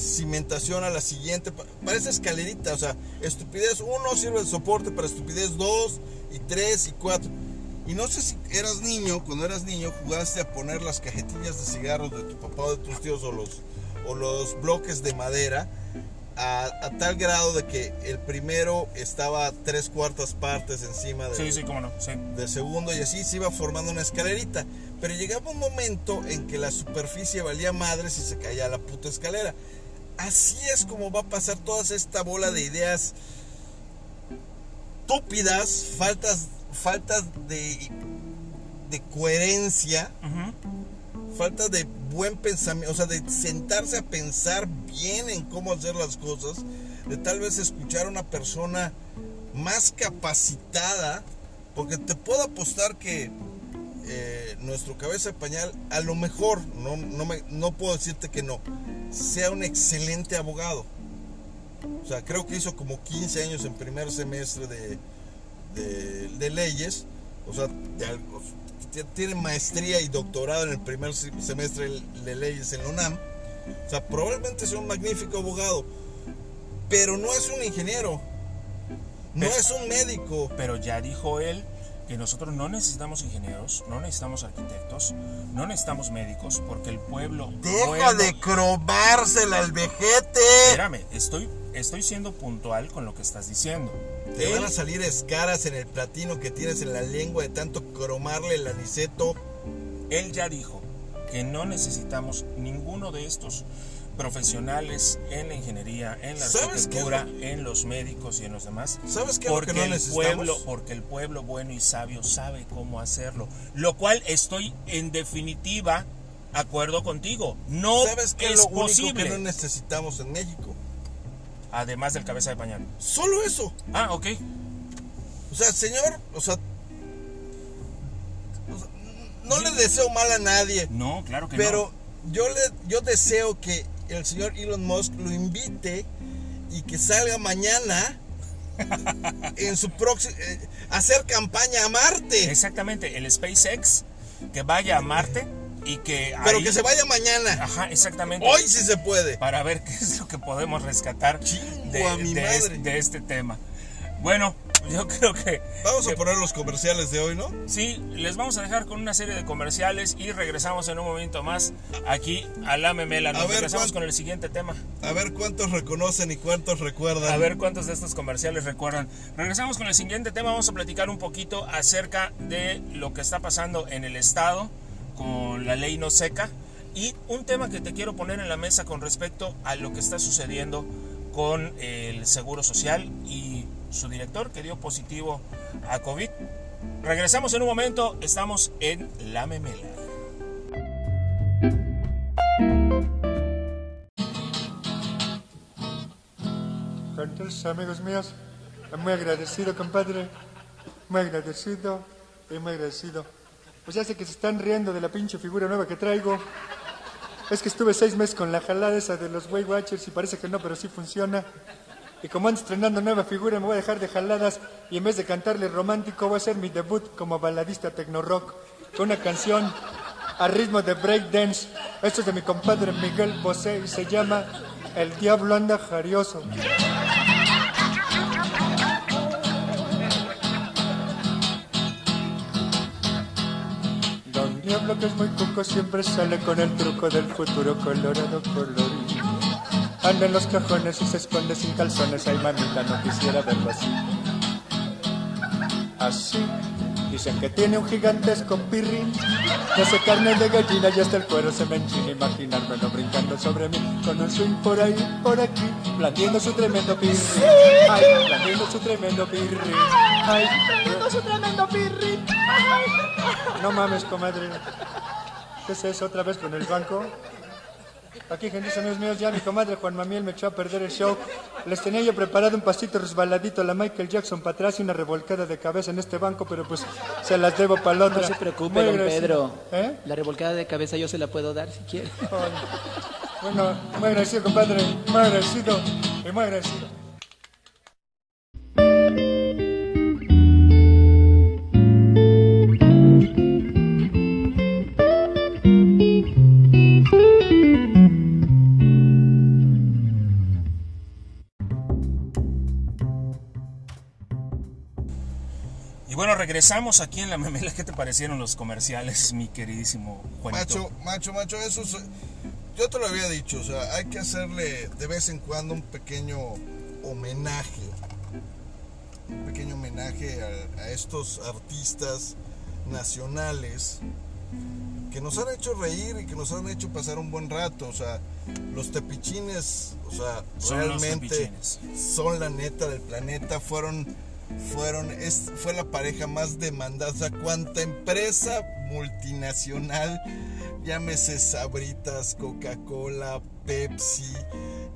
[SPEAKER 2] cimentación a la siguiente. Pa- Parece escalerita, o sea, estupidez 1 sirve de soporte para estupidez 2 y 3 y 4. Y no sé si eras niño, cuando eras niño jugaste a poner las cajetillas de cigarros de tu papá o de tus tíos o los, o los bloques de madera a, a tal grado de que el primero estaba a tres cuartas partes encima de,
[SPEAKER 1] Sí, sí, cómo no. Sí.
[SPEAKER 2] del segundo y así se iba formando una escalerita. Pero llegaba un momento en que la superficie valía madres y se caía la puta escalera. Así es como va a pasar toda esta bola de ideas estúpidas, faltas, faltas de, de coherencia. Falta de buen pensamiento, o sea, de sentarse a pensar bien en cómo hacer las cosas, de tal vez escuchar a una persona más capacitada Porque te puedo apostar que eh, nuestro cabeza de pañal, a lo mejor, no, no, me, no puedo decirte que no, sea un excelente abogado. O sea, creo que hizo como 15 años en primer semestre de, de, de leyes. O sea, de algo- tiene maestría y doctorado en el primer semestre de leyes en la UNAM. O sea, probablemente sea un magnífico abogado. Pero no es un ingeniero. No
[SPEAKER 1] Pero-
[SPEAKER 2] es un médico.
[SPEAKER 1] Pero ya dijo él que nosotros no necesitamos ingenieros, no necesitamos arquitectos, no necesitamos médicos, porque el pueblo...
[SPEAKER 2] Deja de cromársela al vejete.
[SPEAKER 1] Espérame, estoy, estoy siendo puntual con lo que estás diciendo.
[SPEAKER 2] Te van a salir escaras en el platino que tienes en la lengua de tanto cromarle el aniceto.
[SPEAKER 1] Él ya dijo que no necesitamos ninguno de estos profesionales en la ingeniería, en la arquitectura, en los médicos y en los demás.
[SPEAKER 2] ¿Sabes qué
[SPEAKER 1] Porque
[SPEAKER 2] que no
[SPEAKER 1] el pueblo, porque el pueblo bueno y sabio sabe cómo hacerlo, lo cual estoy en definitiva acuerdo contigo. No
[SPEAKER 2] ¿Sabes qué es lo único
[SPEAKER 1] posible.
[SPEAKER 2] que no necesitamos en México?
[SPEAKER 1] Además del cabeza de pañal.
[SPEAKER 2] Solo eso.
[SPEAKER 1] Ah, ok.
[SPEAKER 2] O sea, señor, o sea, o sea, no le deseo mal a nadie,
[SPEAKER 1] No, claro que
[SPEAKER 2] pero yo le yo deseo que el señor Elon Musk lo invite y que salga mañana en su próximo hacer campaña a. Marte.
[SPEAKER 1] Exactamente, el SpaceX que vaya a Marte y que
[SPEAKER 2] Pero
[SPEAKER 1] ahí-
[SPEAKER 2] que se vaya mañana.
[SPEAKER 1] Ajá, exactamente.
[SPEAKER 2] Hoy sí se puede.
[SPEAKER 1] para ver qué es lo que podemos rescatar de este tema. Bueno, yo creo que
[SPEAKER 2] Vamos a
[SPEAKER 1] que
[SPEAKER 2] poner los comerciales de hoy, ¿no?
[SPEAKER 1] sí, les vamos a dejar con una serie de comerciales y regresamos en un momento más aquí a la memela. Nos
[SPEAKER 2] A ver,
[SPEAKER 1] regresamos
[SPEAKER 2] ¿cuán-
[SPEAKER 1] con el siguiente tema.
[SPEAKER 2] A ver cuántos reconocen y cuántos recuerdan.
[SPEAKER 1] A ver cuántos de estos comerciales recuerdan. Regresamos con el siguiente tema. Vamos a platicar un poquito acerca de lo que está pasando en el estado con la ley no seca y un tema que te quiero poner en la mesa con respecto a lo que está sucediendo con el Seguro Social y su director que dio positivo a COVID. Regresamos en un momento. Estamos en La Memela.
[SPEAKER 3] Entonces, amigos míos, muy agradecido, compadre. Muy agradecido muy agradecido. Pues ya sé que se están riendo de la pinche figura nueva que traigo. Es que estuve seis meses con la jalada esa de los Weight Watchers y parece que no, pero sí funciona. Y como ando estrenando nueva figura, me voy a dejar de jaladas y en vez de cantarle romántico, voy a hacer mi debut como baladista tecno-rock con una canción a ritmo de breakdance. Esto es de mi compadre Miguel Bosé y se llama El Diablo anda jarioso. Don Diablo que es muy cuco siempre sale con el truco del futuro colorado colorido. Anda en los cajones y se esconde sin calzones. Ay mamita, no quisiera verlo así. Así. Dicen que tiene un gigantesco pirrín. Que hace carne de gallina y hasta el cuero se me enchina. Imaginármelo brincando sobre mí. Con un swing por ahí, por aquí. Blandiendo su tremendo pirrín. Ay, blandiendo su tremendo pirrín. Ay, blandiendo su tremendo pirrín. No mames, comadre. ¿Qué es eso otra vez con el banco? Aquí, gente, amigos míos, ya mi comadre Juan Mamiel me echó a perder el show. Les tenía yo preparado un pasito resbaladito a la Michael Jackson para atrás y una revolcada de cabeza en este banco, pero pues se las debo para la otra.
[SPEAKER 4] No se preocupe, don. Pedro.
[SPEAKER 3] ¿Eh?
[SPEAKER 4] La revolcada de cabeza yo se la puedo dar si quiere.
[SPEAKER 3] Bueno, muy agradecido, compadre. Muy agradecido. Y muy agradecido.
[SPEAKER 1] Regresamos aquí en La Memela. ¿Qué te parecieron los comerciales, mi queridísimo Juanito?
[SPEAKER 2] Macho, macho, macho, eso es- yo te lo había dicho, o sea, hay que hacerle de vez en cuando un pequeño homenaje, un pequeño homenaje a, a estos artistas nacionales que nos han hecho reír y que nos han hecho pasar un buen rato, o sea, los tepichines, o sea,
[SPEAKER 1] Son
[SPEAKER 2] realmente son la neta del planeta, fueron, fueron, es, fue la pareja más demandada, o sea, cuánta empresa multinacional, llámese Sabritas, Coca-Cola, Pepsi,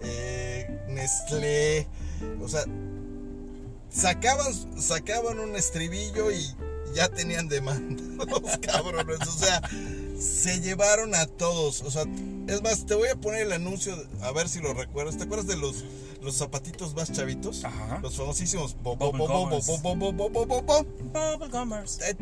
[SPEAKER 2] eh, Nestlé, o sea, sacaban, sacaban un estribillo y ya tenían demanda los cabrones. O sea, se llevaron a todos. O sea, es más, te voy a poner el anuncio, a ver si lo recuerdas. ¿Te acuerdas de los, los zapatitos más chavitos?
[SPEAKER 1] Ajá.
[SPEAKER 2] Los famosísimos.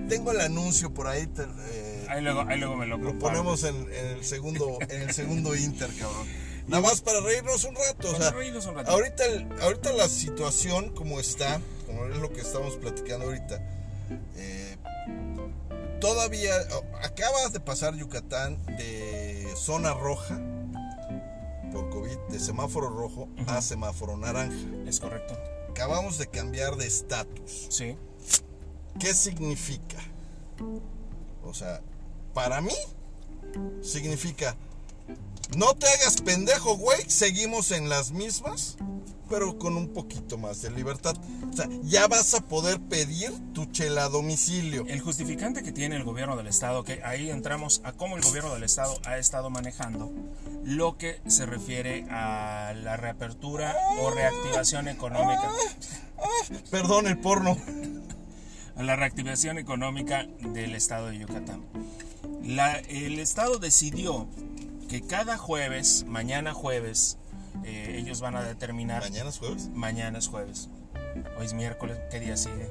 [SPEAKER 2] Tengo el anuncio por ahí. te- eh,
[SPEAKER 1] Ahí luego, ahí luego me lo
[SPEAKER 2] lo ponemos en, en el segundo en el segundo Inter, cabrón. Nada más para reírnos un rato. O sea,
[SPEAKER 1] reírnos un ratito.
[SPEAKER 2] ahorita, el- ahorita la situación como está, como es lo que estamos platicando ahorita, eh, todavía oh, acabas de pasar Yucatán de zona roja por COVID, de semáforo rojo a semáforo naranja.
[SPEAKER 1] Es correcto.
[SPEAKER 2] Acabamos de cambiar de estatus.
[SPEAKER 1] Sí.
[SPEAKER 2] ¿Qué significa? O sea, para mí significa no te hagas pendejo, güey, seguimos en las mismas, pero con un poquito más de libertad. O sea, ya vas a poder pedir tu chela a domicilio.
[SPEAKER 1] El justificante que tiene el gobierno del estado, que ahí entramos a cómo el gobierno del estado ha estado manejando lo que se refiere a la reapertura o reactivación económica,
[SPEAKER 2] Perdón, el porno.
[SPEAKER 1] a la reactivación económica del estado de Yucatán. La- el estado decidió que cada jueves, mañana jueves, eh, ellos van a determinar
[SPEAKER 2] Mañana es jueves.
[SPEAKER 1] Mañana es jueves. Hoy es miércoles. ¿Qué día sigue?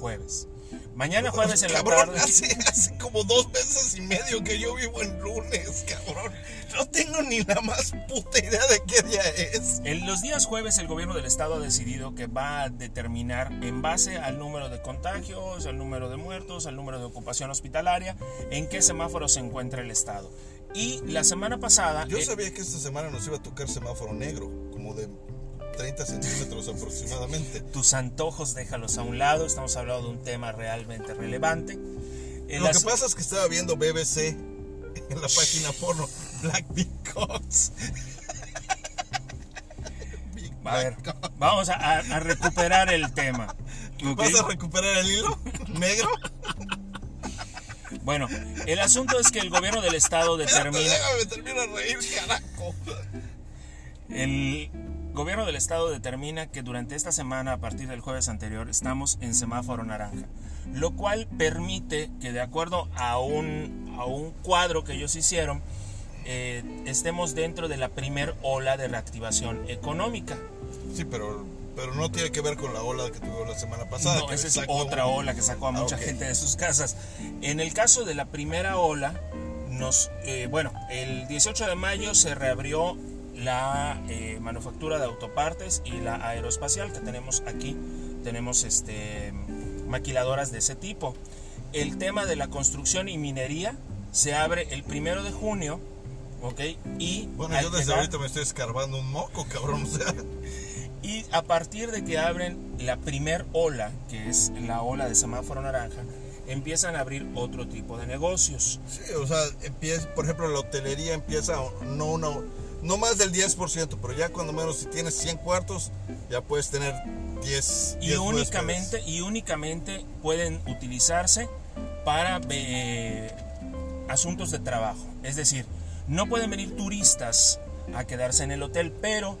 [SPEAKER 1] Jueves. Mañana jueves en la
[SPEAKER 2] cabrón,
[SPEAKER 1] tarde.
[SPEAKER 2] hace, hace como dos meses y medio que yo vivo en lunes, cabrón. No tengo ni la más puta idea de qué día es.
[SPEAKER 1] En los días jueves el gobierno del estado ha decidido que va a determinar en base al número de contagios, al número de muertos, al número de ocupación hospitalaria, en qué semáforo se encuentra el estado. Y la semana pasada...
[SPEAKER 2] Yo
[SPEAKER 1] eh,
[SPEAKER 2] sabía que esta semana nos iba a tocar semáforo negro, como de 30 centímetros aproximadamente.
[SPEAKER 1] tus antojos déjalos a un lado, estamos hablando de un tema realmente relevante. El
[SPEAKER 2] Lo que pasa es que estaba viendo BBC en la página porno Black Big. Big
[SPEAKER 1] A ver, vamos a, a- recuperar el tema. ¿ok?
[SPEAKER 2] ¿Vas a recuperar el hilo negro?
[SPEAKER 1] Bueno, el asunto es que el gobierno del estado determina...
[SPEAKER 2] Déjame terminar de reír, carajo.
[SPEAKER 1] El gobierno del estado determina que durante esta semana, a partir del jueves anterior, estamos en semáforo naranja, lo cual permite que de acuerdo a un, a un cuadro que ellos hicieron, eh, estemos dentro de la primer ola de reactivación económica.
[SPEAKER 2] Sí, pero, pero no tiene que ver con la ola que tuvimos la semana pasada.
[SPEAKER 1] No, esa es
[SPEAKER 2] sacó-
[SPEAKER 1] otra ola que sacó a mucha
[SPEAKER 2] ok.
[SPEAKER 1] gente de sus casas. En el caso de la primera ola, nos, eh, bueno, el 18 de mayo se reabrió la eh, manufactura de autopartes y la aeroespacial que tenemos aquí. Tenemos este, maquiladoras de ese tipo. El tema de la construcción y minería se abre el primero de junio, ¿ok? Y
[SPEAKER 2] Bueno, yo desde
[SPEAKER 1] llegar-
[SPEAKER 2] ahorita me estoy escarbando un moco, cabrón. O sea,
[SPEAKER 1] y a partir de que abren la primer ola, que es la ola de semáforo naranja, empiezan a abrir otro tipo de negocios.
[SPEAKER 2] sí, o sea, empieza, por ejemplo, la hotelería empieza no una, no más del 10%, pero ya cuando menos si tienes 100 cuartos, ya puedes tener 10
[SPEAKER 1] Y
[SPEAKER 2] 10
[SPEAKER 1] únicamente,
[SPEAKER 2] huéspedes.
[SPEAKER 1] y únicamente pueden utilizarse para eh, asuntos de trabajo. Es decir, no pueden venir turistas a quedarse en el hotel, pero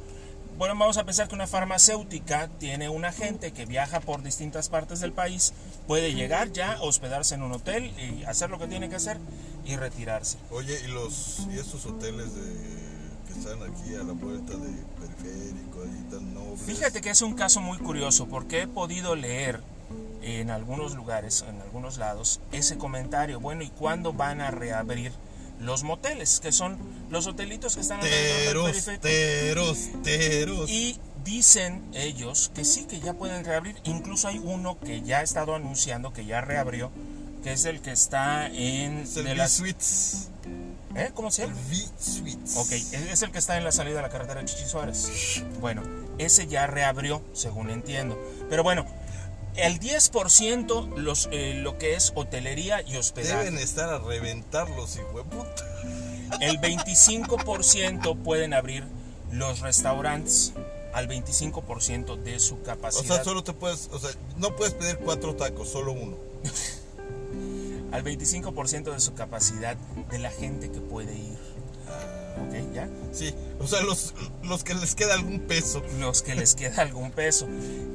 [SPEAKER 1] bueno, vamos a pensar que una farmacéutica tiene un agente que viaja por distintas partes del país, puede llegar ya, hospedarse en un hotel y hacer lo que tiene que hacer y retirarse.
[SPEAKER 2] Oye, y los y estos hoteles de que están aquí a la vuelta de periférico, ahí tan nobles.
[SPEAKER 1] Fíjate que es un caso muy curioso porque he podido leer en algunos lugares, en algunos lados, ese comentario. Bueno, ¿y cuándo van a reabrir los moteles? Que son los hotelitos que están alrededor del
[SPEAKER 2] Teros, teros, teros.
[SPEAKER 1] Y dicen ellos que sí, que ya pueden reabrir. Incluso hay uno que ya ha estado anunciando que ya reabrió, que es el que está en...
[SPEAKER 2] es el
[SPEAKER 1] de
[SPEAKER 2] V
[SPEAKER 1] las-
[SPEAKER 2] Suites.
[SPEAKER 1] ¿Eh? ¿Cómo se
[SPEAKER 2] El
[SPEAKER 1] llama?
[SPEAKER 2] V Suites.
[SPEAKER 1] Ok, es el que está en la salida de la carretera Chichi Suárez. Bueno, ese ya reabrió, según entiendo. Pero bueno, el 10% los, eh, lo que es hotelería y hospedaje.
[SPEAKER 2] Deben estar a reventarlos, hijo de puta.
[SPEAKER 1] El 25% pueden abrir los restaurantes al 25% de su
[SPEAKER 2] O
[SPEAKER 1] capacidad.
[SPEAKER 2] sea, solo te puedes, o sea, no puedes pedir cuatro tacos, solo uno.
[SPEAKER 1] Al 25% de su capacidad de la gente que puede ir. ¿Ok? ¿Ya?
[SPEAKER 2] Sí, o sea, los, los que les queda algún peso.
[SPEAKER 1] Los que les queda algún peso.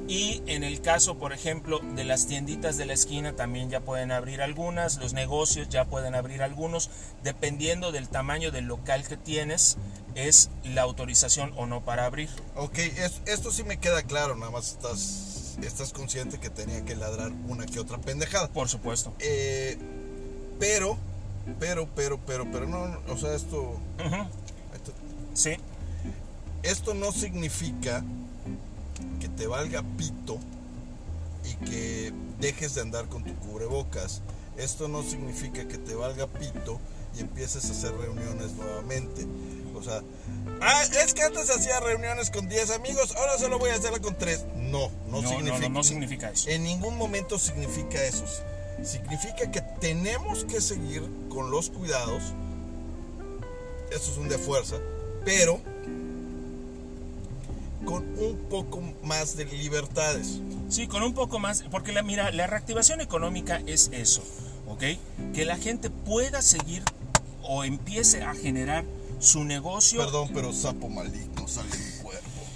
[SPEAKER 1] Y en el caso, por ejemplo, de las tienditas de la esquina también ya pueden abrir algunas, los negocios ya pueden abrir algunos, dependiendo del tamaño del local que tienes, es la autorización o no para abrir.
[SPEAKER 2] Ok, es- esto sí me queda claro, nada más estás, estás consciente que tenía que ladrar una que otra pendejada.
[SPEAKER 1] Por supuesto.
[SPEAKER 2] Eh, pero, pero, pero, pero, pero no, o sea, esto,
[SPEAKER 1] Sí,
[SPEAKER 2] esto no significa que te valga pito y que dejes de andar con tu cubrebocas. Esto no significa que te valga pito y empieces a hacer reuniones nuevamente. O sea, ah, es que antes hacía reuniones con 10 amigos, ahora solo voy a hacerla con 3. No, no,
[SPEAKER 1] no, no,
[SPEAKER 2] significa.
[SPEAKER 1] no, no significa eso.
[SPEAKER 2] En ningún momento significa eso. Significa que tenemos que seguir con los cuidados. Eso es un de fuerza. Pero con un poco más de libertades.
[SPEAKER 1] Sí, con un poco más, porque la, mira, la reactivación económica es eso, ¿ok? Que la gente pueda seguir o empiece a generar su negocio,
[SPEAKER 2] Perdón, pero sapo maligno cuerpo.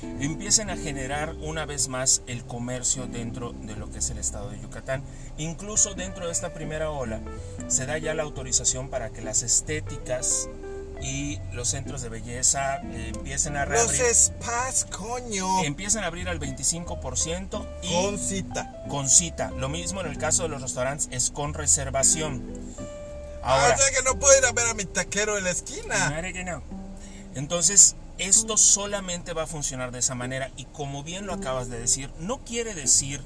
[SPEAKER 1] Empiecen a generar una vez más el comercio dentro de lo que es el estado de Yucatán. Incluso dentro de esta primera ola se da ya la autorización para que las estéticas y los centros de belleza eh, empiecen a
[SPEAKER 2] Los
[SPEAKER 1] reabrir.
[SPEAKER 2] spas, coño.
[SPEAKER 1] Empiezan a abrir al 25% y
[SPEAKER 2] Con cita.
[SPEAKER 1] con cita. Lo mismo en el caso de los restaurantes es con reservación.
[SPEAKER 2] Ah,
[SPEAKER 1] Ahora,
[SPEAKER 2] o sea que no puedo ir a ver a mi taquero en la esquina.
[SPEAKER 1] madre que no. Entonces, esto solamente va a funcionar de esa manera y como bien lo acabas de decir, no quiere decir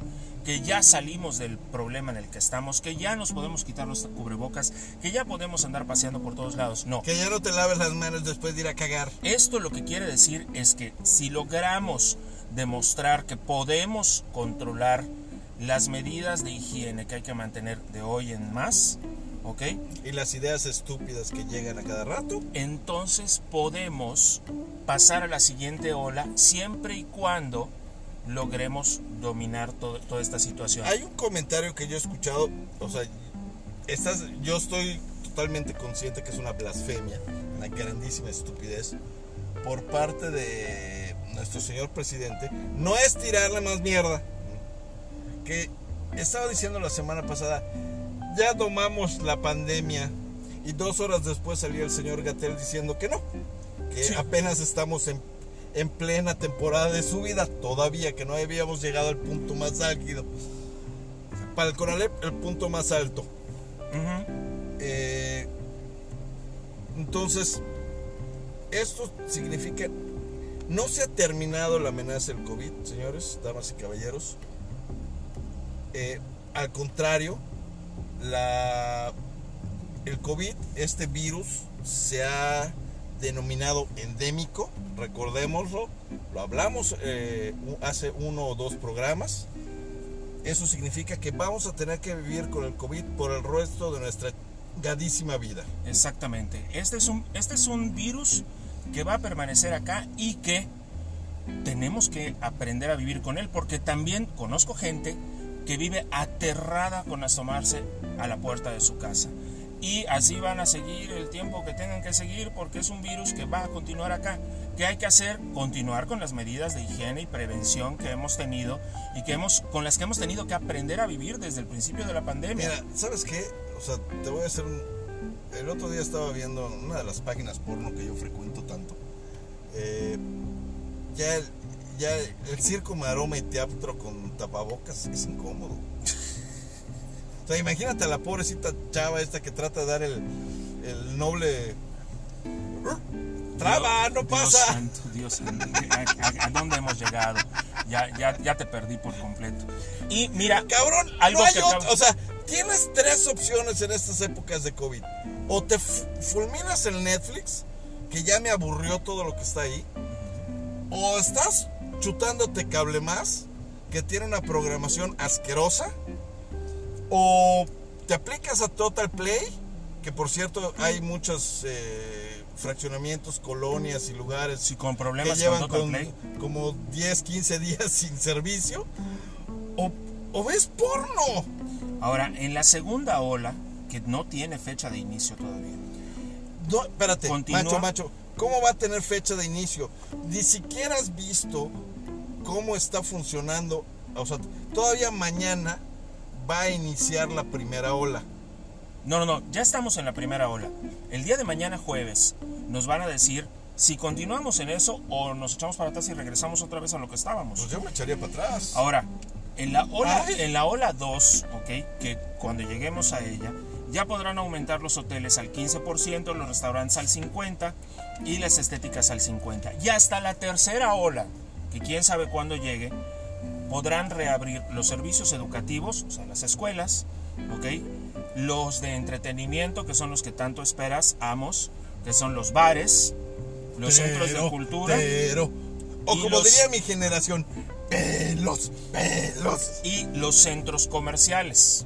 [SPEAKER 1] que ya salimos del problema en el que estamos, que ya nos podemos quitar los cubrebocas, que ya podemos andar paseando por todos lados. No.
[SPEAKER 2] Que ya no te laves las manos después de ir a cagar.
[SPEAKER 1] Esto lo que quiere decir es que si logramos demostrar que podemos controlar las medidas de higiene que hay que mantener de hoy en más, ¿ok?
[SPEAKER 2] Y las ideas estúpidas que llegan a cada rato.
[SPEAKER 1] Entonces podemos pasar a la siguiente ola siempre y cuando logremos dominar todo- toda esta situación.
[SPEAKER 2] Hay un comentario que yo he escuchado, o sea, estás, yo estoy totalmente consciente que es una blasfemia, una grandísima estupidez por parte de nuestro señor presidente. No es tirarle más mierda. Que estaba diciendo la semana pasada, ya domamos la pandemia y dos horas después salió el señor Gatel diciendo que no, que
[SPEAKER 1] Sí.
[SPEAKER 2] apenas estamos en, en plena temporada de subida, todavía que no habíamos llegado al punto más álgido. Para el Conalep, el punto más alto. Eh, entonces, esto significa, no se ha terminado la amenaza del COVID, señores, damas y caballeros. Eh, al contrario, la, el COVID, este virus, se ha denominado endémico, recordémoslo, lo hablamos eh, hace uno o dos programas. Eso significa que vamos a tener que vivir con el COVID por el resto de nuestra gadísima vida.
[SPEAKER 1] Exactamente. Este es, un, este es un virus que va a permanecer acá y que tenemos que aprender a vivir con él porque también conozco gente que vive aterrada con asomarse a la puerta de su casa. Y así van a seguir el tiempo que tengan que seguir porque es un virus que va a continuar acá. ¿Qué hay que hacer? Continuar con las medidas de higiene y prevención que hemos tenido y que hemos, con las que hemos tenido que aprender a vivir desde el principio de la pandemia.
[SPEAKER 2] Mira, ¿sabes qué? O sea, te voy a hacer. El otro día estaba viendo una de las páginas porno que yo frecuento tanto. Eh, ya, ya el circo, maroma y teatro con tapabocas es incómodo. O sea, imagínate a la pobrecita chava esta que trata de dar el, el noble... ¡Traba! ¡No
[SPEAKER 1] Dios
[SPEAKER 2] pasa!
[SPEAKER 1] santo, Dios santo, ¿a, a- a dónde hemos llegado? Ya, ya, ya te perdí por completo. Y mira,
[SPEAKER 2] Cabrón,
[SPEAKER 1] algo
[SPEAKER 2] no hay
[SPEAKER 1] que
[SPEAKER 2] O sea, tienes tres opciones en estas épocas de COVID. O te fu- fulminas el Netflix, que ya me aburrió todo lo que está ahí. O estás chutándote cable más, que tiene una programación asquerosa. O te aplicas a Total Play, que por cierto hay muchos eh, fraccionamientos, colonias y lugares
[SPEAKER 1] si con
[SPEAKER 2] que
[SPEAKER 1] problemas con
[SPEAKER 2] llevan
[SPEAKER 1] Total
[SPEAKER 2] con
[SPEAKER 1] Play,
[SPEAKER 2] como 10, 15 días sin servicio. O, o ves porno.
[SPEAKER 1] ahora en la segunda ola, que no tiene fecha de inicio todavía,
[SPEAKER 2] No, espérate,
[SPEAKER 1] Continúa.
[SPEAKER 2] macho, macho. ¿Cómo va a tener fecha de inicio? Ni siquiera has visto cómo está funcionando. O sea, todavía mañana va a iniciar la primera ola.
[SPEAKER 1] No, no, no, ya estamos en la primera ola. El día de mañana jueves nos van a decir si continuamos en eso o nos echamos para atrás y regresamos otra vez a lo que estábamos.
[SPEAKER 2] Pues yo me echaría para atrás.
[SPEAKER 1] Ahora, en la ola,
[SPEAKER 2] Ay.
[SPEAKER 1] en la ola 2, ¿ok? Que cuando lleguemos a ella, ya podrán aumentar los hoteles al 15%, los restaurantes al 50% y las estéticas al 50%. Y hasta la tercera ola, que quién sabe cuándo llegue, podrán reabrir los servicios educativos, o sea, las escuelas, ¿ok? Los de entretenimiento, que son los que tanto esperas, amos, que son los bares, los centros de
[SPEAKER 2] Pero,
[SPEAKER 1] cultura
[SPEAKER 2] Pero. O como
[SPEAKER 1] los-
[SPEAKER 2] diría mi generación, pelos, pelos.
[SPEAKER 1] y los centros comerciales.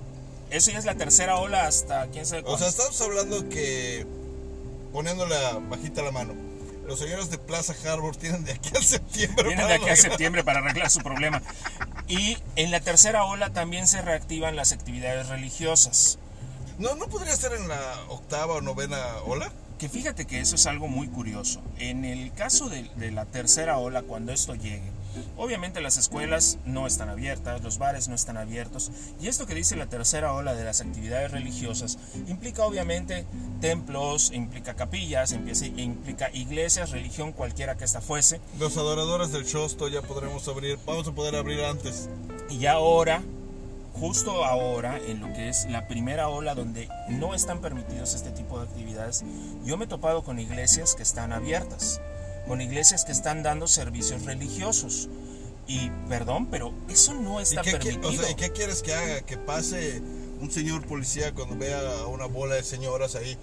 [SPEAKER 1] Eso ya es la tercera ola hasta quién sabe
[SPEAKER 2] O
[SPEAKER 1] cuándo.
[SPEAKER 2] sea, estamos hablando que, poniéndola bajita la mano, los señores de Plaza Harbor tienen de aquí al septiembre.
[SPEAKER 1] Vienen
[SPEAKER 2] para
[SPEAKER 1] de aquí a septiembre para arreglar su problema. Y en la tercera ola también se reactivan las actividades religiosas.
[SPEAKER 2] No, no podría ser en la octava o novena ola.
[SPEAKER 1] Que fíjate que eso es algo muy curioso. En el caso de, de la tercera ola, cuando esto llegue, obviamente las escuelas no están abiertas, los bares no están abiertos. Y esto que dice la tercera ola de las actividades religiosas implica obviamente templos, implica capillas, implica, iglesias, religión cualquiera que esta fuese.
[SPEAKER 2] Los adoradores del Shosto ya podremos abrir, vamos a poder abrir antes.
[SPEAKER 1] Y ahora, justo ahora, en lo que es la primera ola donde no están permitidos este tipo de actividades, yo me he topado con iglesias que están abiertas, con iglesias que están dando servicios religiosos. Y perdón, pero eso no
[SPEAKER 2] ¿Y
[SPEAKER 1] está
[SPEAKER 2] qué,
[SPEAKER 1] permitido.
[SPEAKER 2] o sea, ¿y qué quieres que haga? Que pase un señor policía cuando vea a una bola de señoras ahí.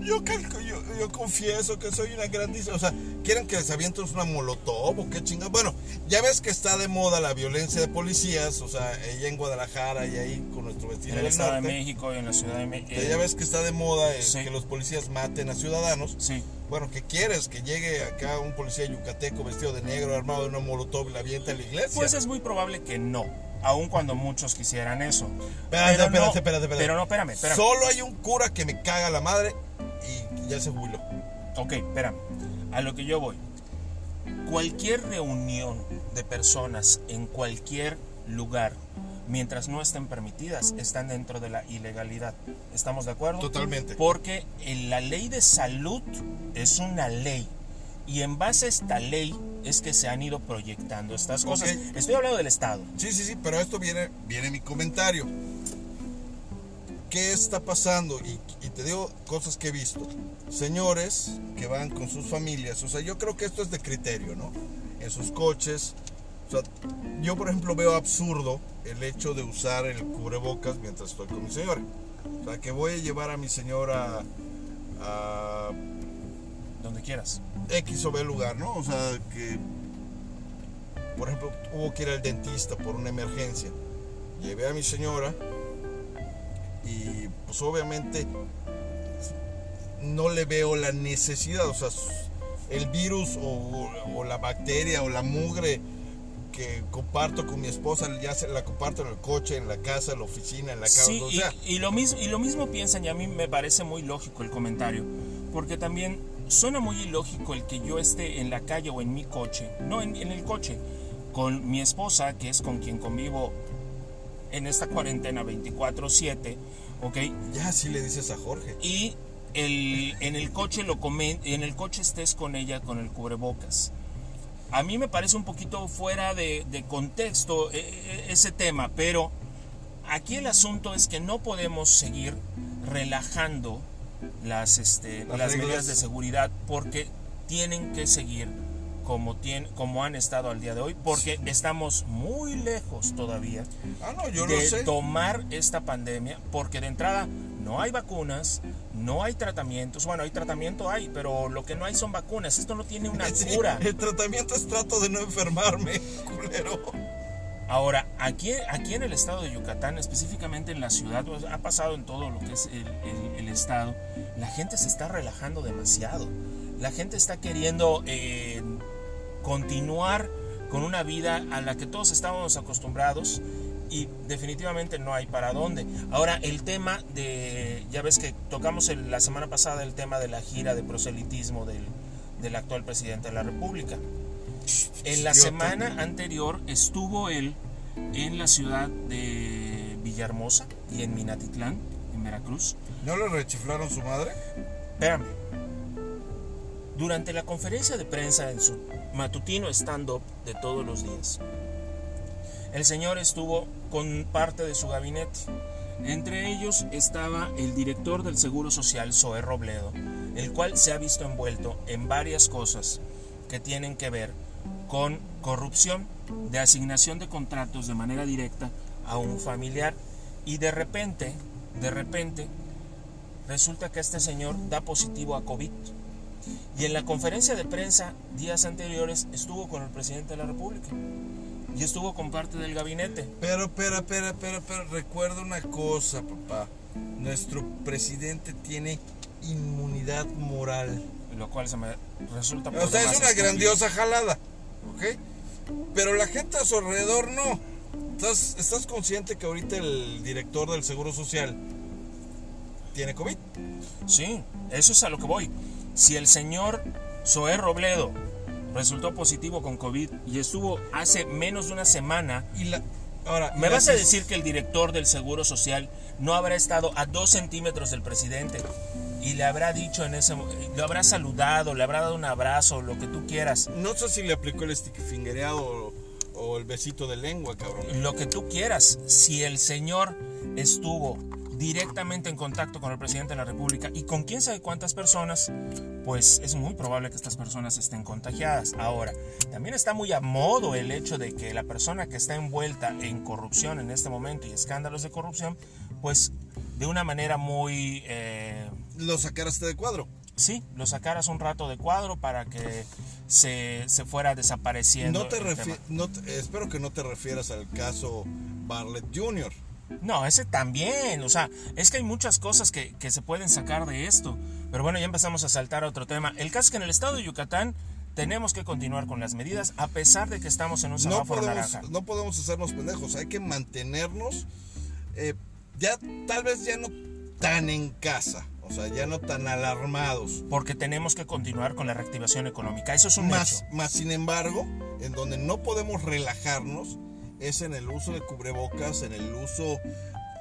[SPEAKER 2] Yo, calco, yo, yo confieso que soy una grandísima. O sea, ¿quieren que les avienten una molotov o qué chingados? Bueno, ya ves que está de moda la violencia de policías. O sea, allá en Guadalajara y ahí con nuestro vecino
[SPEAKER 1] en el Estado de
[SPEAKER 2] norte.
[SPEAKER 1] México y en la Ciudad de México.
[SPEAKER 2] ya ves que está de moda el
[SPEAKER 1] Sí.
[SPEAKER 2] que los policías maten a ciudadanos.
[SPEAKER 1] Sí.
[SPEAKER 2] Bueno, ¿qué quieres? Que llegue acá un policía yucateco vestido de negro, armado de una molotov y la avienta a la iglesia.
[SPEAKER 1] Pues es muy probable que no, aun cuando muchos quisieran eso.
[SPEAKER 2] Espérate,
[SPEAKER 1] Pero
[SPEAKER 2] espérate,
[SPEAKER 1] no-
[SPEAKER 2] espérate, espérate.
[SPEAKER 1] Pero no, espérame, espérame.
[SPEAKER 2] Solo hay un cura que me caga la madre y ya se jubiló.
[SPEAKER 1] Ok, espérame. A lo que yo voy. Cualquier reunión de personas en cualquier lugar, mientras no estén permitidas, están dentro de la ilegalidad. ¿Estamos de acuerdo?
[SPEAKER 2] Totalmente.
[SPEAKER 1] Porque la ley de salud es una ley. Y en base a esta ley es que se han ido proyectando estas cosas.
[SPEAKER 2] Ok.
[SPEAKER 1] Estoy hablando del Estado.
[SPEAKER 2] Sí, sí, sí, pero esto viene, viene mi comentario. ¿Qué está pasando? Y, y te digo cosas que he visto. Señores que van con sus familias. O sea, yo creo que esto es de criterio, ¿no? En sus coches. O sea, yo por ejemplo veo absurdo el hecho de usar el cubrebocas mientras estoy con mi señora. O sea, que voy a llevar a mi señora a
[SPEAKER 1] Donde quieras.
[SPEAKER 2] X o B lugar, ¿no? O sea, que, por ejemplo, hubo que ir al dentista por una emergencia. Llevé a mi señora y pues obviamente no le veo la necesidad, o sea, el virus o, o la bacteria o la mugre que comparto con mi esposa, ya se la comparto en el coche, en la casa, en la oficina, en la casa,
[SPEAKER 1] Sí, y,
[SPEAKER 2] sea.
[SPEAKER 1] y lo mismo, y lo mismo piensan, y a mí me parece muy lógico el comentario, porque también suena muy ilógico el que yo esté en la calle o en mi coche, no en, en el coche, con mi esposa, que es con quien convivo en esta cuarentena 24/7, ¿ok?
[SPEAKER 2] Ya así le dices a Jorge.
[SPEAKER 1] Y el, en el coche lo comen, en el coche estés con ella con el cubrebocas. A mí me parece un poquito fuera de, de contexto eh, eh, ese tema, pero aquí el asunto es que no podemos seguir relajando las, este,
[SPEAKER 2] Las
[SPEAKER 1] medidas de seguridad porque tienen que seguir como, tien- como han estado al día de hoy, porque estamos muy lejos todavía
[SPEAKER 2] Ah, no, yo lo
[SPEAKER 1] de
[SPEAKER 2] sé.
[SPEAKER 1] tomar esta pandemia, porque de entrada no hay vacunas, no hay tratamientos. Bueno, hay tratamiento, hay, pero lo que no hay son vacunas. Esto no tiene una
[SPEAKER 2] Sí,
[SPEAKER 1] cura.
[SPEAKER 2] el tratamiento es trato de no enfermarme, culero.
[SPEAKER 1] Ahora, aquí, aquí en el estado de Yucatán, específicamente en la ciudad, ha pasado en todo lo que es el estado, la gente se está relajando demasiado. La gente está queriendo eh, continuar con una vida a la que todos estábamos acostumbrados y definitivamente no hay para dónde. Ahora, el tema de, ya ves que tocamos el- la semana pasada el tema de la gira de proselitismo del, del actual presidente de la República. En la semana anterior estuvo él en la ciudad de Villahermosa y en Minatitlán, en Veracruz.
[SPEAKER 2] ¿No le rechiflaron su madre?
[SPEAKER 1] Espérame. Durante la conferencia de prensa en su matutino stand-up de todos los días, el señor estuvo con parte de su gabinete. Entre ellos estaba el director del Seguro Social, Zoé Robledo, el cual se ha visto envuelto en varias cosas que tienen que ver con corrupción de asignación de contratos de manera directa a un familiar y de repente, de repente, resulta que este señor da positivo a COVID. Y en la conferencia de prensa días anteriores estuvo con el presidente de la República y estuvo con parte del gabinete.
[SPEAKER 2] Pero, pero, pero, pero, pero, recuerda una cosa, papá. Nuestro presidente tiene inmunidad moral.
[SPEAKER 1] Lo cual se me resulta...
[SPEAKER 2] O sea, es una
[SPEAKER 1] estúpido.
[SPEAKER 2] grandiosa jalada, ¿ok? Pero la gente a su alrededor no. ¿Estás, ¿Estás consciente que ahorita el director del Seguro Social tiene COVID?
[SPEAKER 1] Sí, eso es a lo que voy. Si el señor Zoé Robledo resultó positivo con COVID y estuvo hace menos de una semana,
[SPEAKER 2] Y la... Ahora,
[SPEAKER 1] ¿me vas a decir que el director del Seguro Social no habrá estado a dos centímetros del presidente y le habrá dicho en ese... lo habrá saludado, le habrá dado un abrazo, lo que tú quieras?
[SPEAKER 2] No sé si le aplicó el stick fingereado o, o el besito de lengua, cabrón.
[SPEAKER 1] lo que tú quieras. Si el señor estuvo directamente en contacto con el presidente de la República y con quién sabe cuántas personas, pues es muy probable que estas personas estén contagiadas. Ahora, también está muy a modo el hecho de que la persona que está envuelta en corrupción en este momento y escándalos de corrupción, pues de una manera muy... eh,
[SPEAKER 2] Lo sacaste de cuadro.
[SPEAKER 1] Sí, lo sacaras un rato de cuadro para que se, se fuera desapareciendo.
[SPEAKER 2] No te refi- no espero que no te refieras al caso Bartlett Jr.
[SPEAKER 1] No, ese también. O sea, es que hay muchas cosas que, que se pueden sacar de esto. Pero bueno, ya empezamos a saltar a otro tema. El caso es que en el estado de Yucatán tenemos que continuar con las medidas a pesar de que estamos en un
[SPEAKER 2] No
[SPEAKER 1] semáforo
[SPEAKER 2] podemos,
[SPEAKER 1] naranja.
[SPEAKER 2] no podemos hacernos pendejos, hay que mantenernos eh, ya tal vez ya no tan en casa, o sea, ya no tan alarmados.
[SPEAKER 1] Porque tenemos que continuar con la reactivación económica. Eso es un
[SPEAKER 2] Más,
[SPEAKER 1] hecho.
[SPEAKER 2] más sin embargo, en donde no podemos relajarnos es en el uso de cubrebocas, en el uso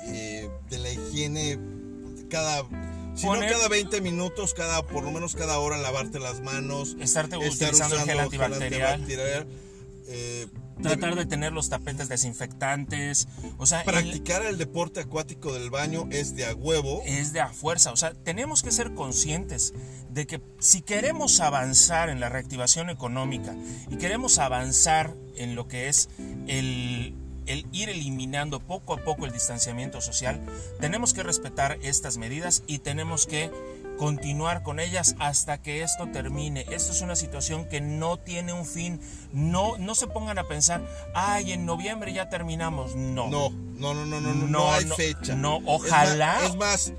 [SPEAKER 2] eh, de la higiene cada... Si no cada 20 minutos, cada por lo menos cada hora lavarte las manos.
[SPEAKER 1] Estarte
[SPEAKER 2] estar
[SPEAKER 1] utilizando el gel
[SPEAKER 2] usando
[SPEAKER 1] antibacterial,
[SPEAKER 2] eh,
[SPEAKER 1] Tratar de tener los tapetes desinfectantes. O sea, el-
[SPEAKER 2] Practicar el deporte acuático del baño es de a huevo.
[SPEAKER 1] es de a fuerza. O sea, tenemos que ser conscientes de que si queremos avanzar en la reactivación económica y queremos avanzar en lo que es el, el ir eliminando poco a poco el distanciamiento social, tenemos que respetar estas medidas y tenemos que continuar con ellas hasta que esto termine. Esto es una situación que no tiene un fin. No, no se pongan a pensar, ay, en noviembre ya terminamos. No.
[SPEAKER 2] No, no, no, no, no, no, no, hay
[SPEAKER 1] no,
[SPEAKER 2] fecha.
[SPEAKER 1] no,
[SPEAKER 2] Es
[SPEAKER 1] ojalá.
[SPEAKER 2] más- Es más,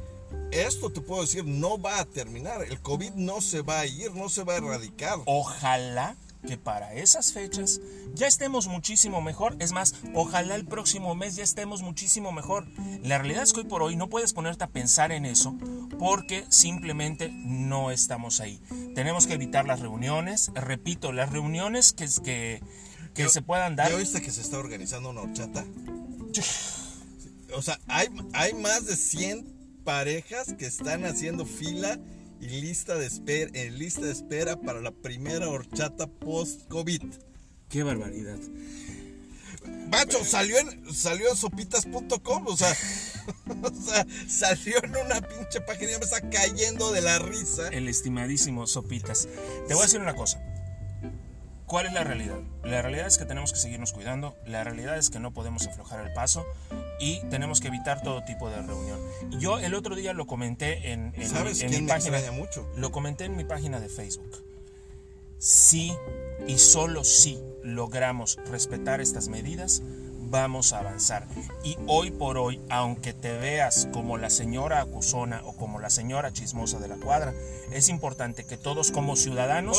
[SPEAKER 2] esto te puedo decir, no va a terminar. El COVID no se va a ir, no se va a erradicar.
[SPEAKER 1] Ojalá que para esas fechas ya estemos muchísimo mejor. Es más, ojalá el próximo mes ya estemos muchísimo mejor. La realidad es que hoy por hoy no puedes ponerte a pensar en eso porque simplemente no estamos ahí. Tenemos que evitar las reuniones. Repito, las reuniones que, que, que
[SPEAKER 2] Yo-
[SPEAKER 1] se puedan dar.
[SPEAKER 2] ¿Ya viste que se está organizando una horchata? O sea, hay, hay más de 100 parejas que están haciendo fila y lista de espera, en lista de espera para la primera horchata post-COVID.
[SPEAKER 1] Qué barbaridad.
[SPEAKER 2] Macho, salió en, salió en sopitas.com, o sea, o sea, salió en una pinche página y me está cayendo de la risa.
[SPEAKER 1] El estimadísimo Sopitas. Te voy a decir una cosa. ¿Cuál es la realidad? La realidad es que tenemos que seguirnos cuidando, la realidad es que no podemos aflojar el paso y tenemos que evitar todo tipo de reunión. Yo el otro día lo comenté en, en
[SPEAKER 2] ¿Sabes
[SPEAKER 1] en
[SPEAKER 2] quién
[SPEAKER 1] mi
[SPEAKER 2] me
[SPEAKER 1] página.
[SPEAKER 2] extraña mucho?
[SPEAKER 1] Lo comenté en mi página de Facebook. Si y solo si logramos respetar estas medidas, vamos a avanzar. Y hoy por hoy, aunque te veas como la señora acusona o como la señora chismosa de la cuadra, es importante que todos como ciudadanos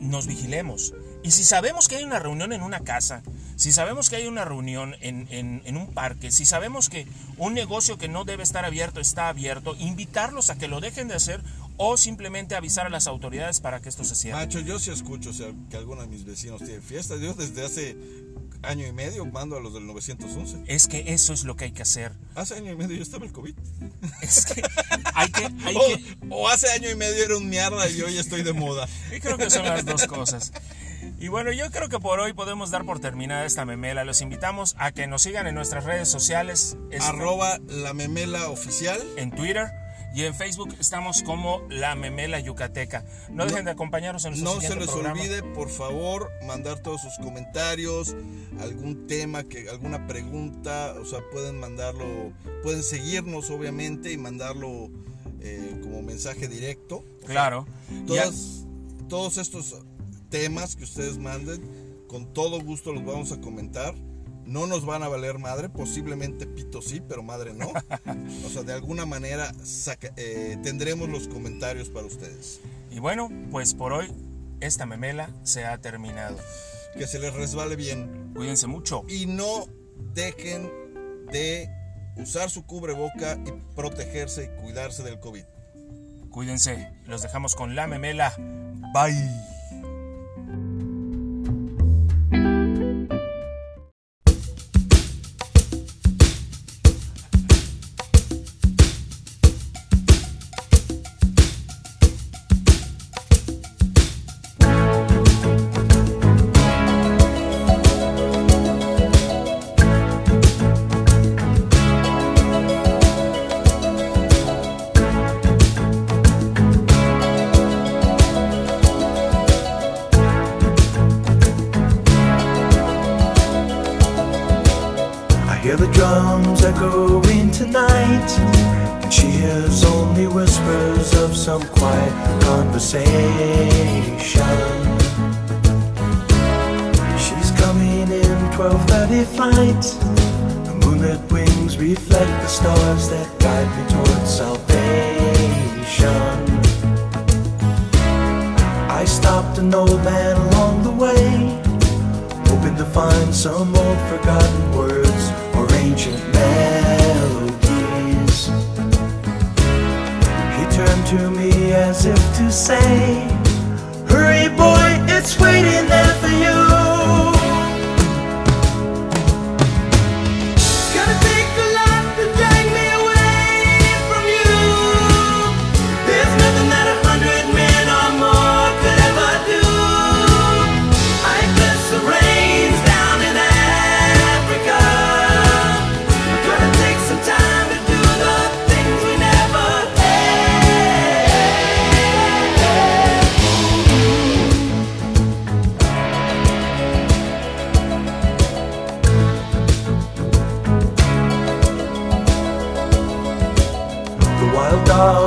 [SPEAKER 1] nos vigilemos. Y si sabemos que hay una reunión en una casa, si sabemos que hay una reunión en, en- en un parque, si sabemos que un negocio que no debe estar abierto está abierto, invitarlos a que lo dejen de hacer o simplemente avisar a las autoridades para que esto se cierre.
[SPEAKER 2] Macho, yo sí escucho o sea, que algunos de mis vecinos tienen fiesta. Yo desde hace año y medio mando a los del 911.
[SPEAKER 1] Es que eso es lo que hay que hacer.
[SPEAKER 2] Hace año y medio yo estaba el COVID.
[SPEAKER 1] Es que hay que... Hay
[SPEAKER 2] O,
[SPEAKER 1] que
[SPEAKER 2] o hace año y medio era un mierda y hoy estoy de moda.
[SPEAKER 1] y creo que son las dos cosas. Y bueno, yo creo que por hoy podemos dar por terminada esta memela. Los invitamos a que nos sigan en nuestras redes sociales. este,
[SPEAKER 2] Arroba la memela oficial.
[SPEAKER 1] en Twitter y en Facebook estamos como La Memela Yucateca. No dejen de acompañarnos en nuestro
[SPEAKER 2] No se les
[SPEAKER 1] programa.
[SPEAKER 2] olvide, por favor, mandar todos sus comentarios, algún tema, que alguna pregunta, o sea, pueden mandarlo, pueden seguirnos obviamente y mandarlo eh, como mensaje directo.
[SPEAKER 1] Claro.
[SPEAKER 2] Todas- todos estos temas que ustedes manden, con todo gusto los vamos a comentar. No nos van a valer madre, posiblemente pito sí, pero madre no. O sea, de alguna manera saca- eh, tendremos los comentarios para ustedes.
[SPEAKER 1] Y bueno, pues por hoy esta memela se ha terminado.
[SPEAKER 2] Que se les resbale bien.
[SPEAKER 1] Cuídense mucho.
[SPEAKER 2] Y no dejen de usar su cubreboca y protegerse y cuidarse del COVID.
[SPEAKER 1] Cuídense. Los dejamos con La Memela. Bye.
[SPEAKER 5] As if to say, Hurry, boy, it's waiting there for you.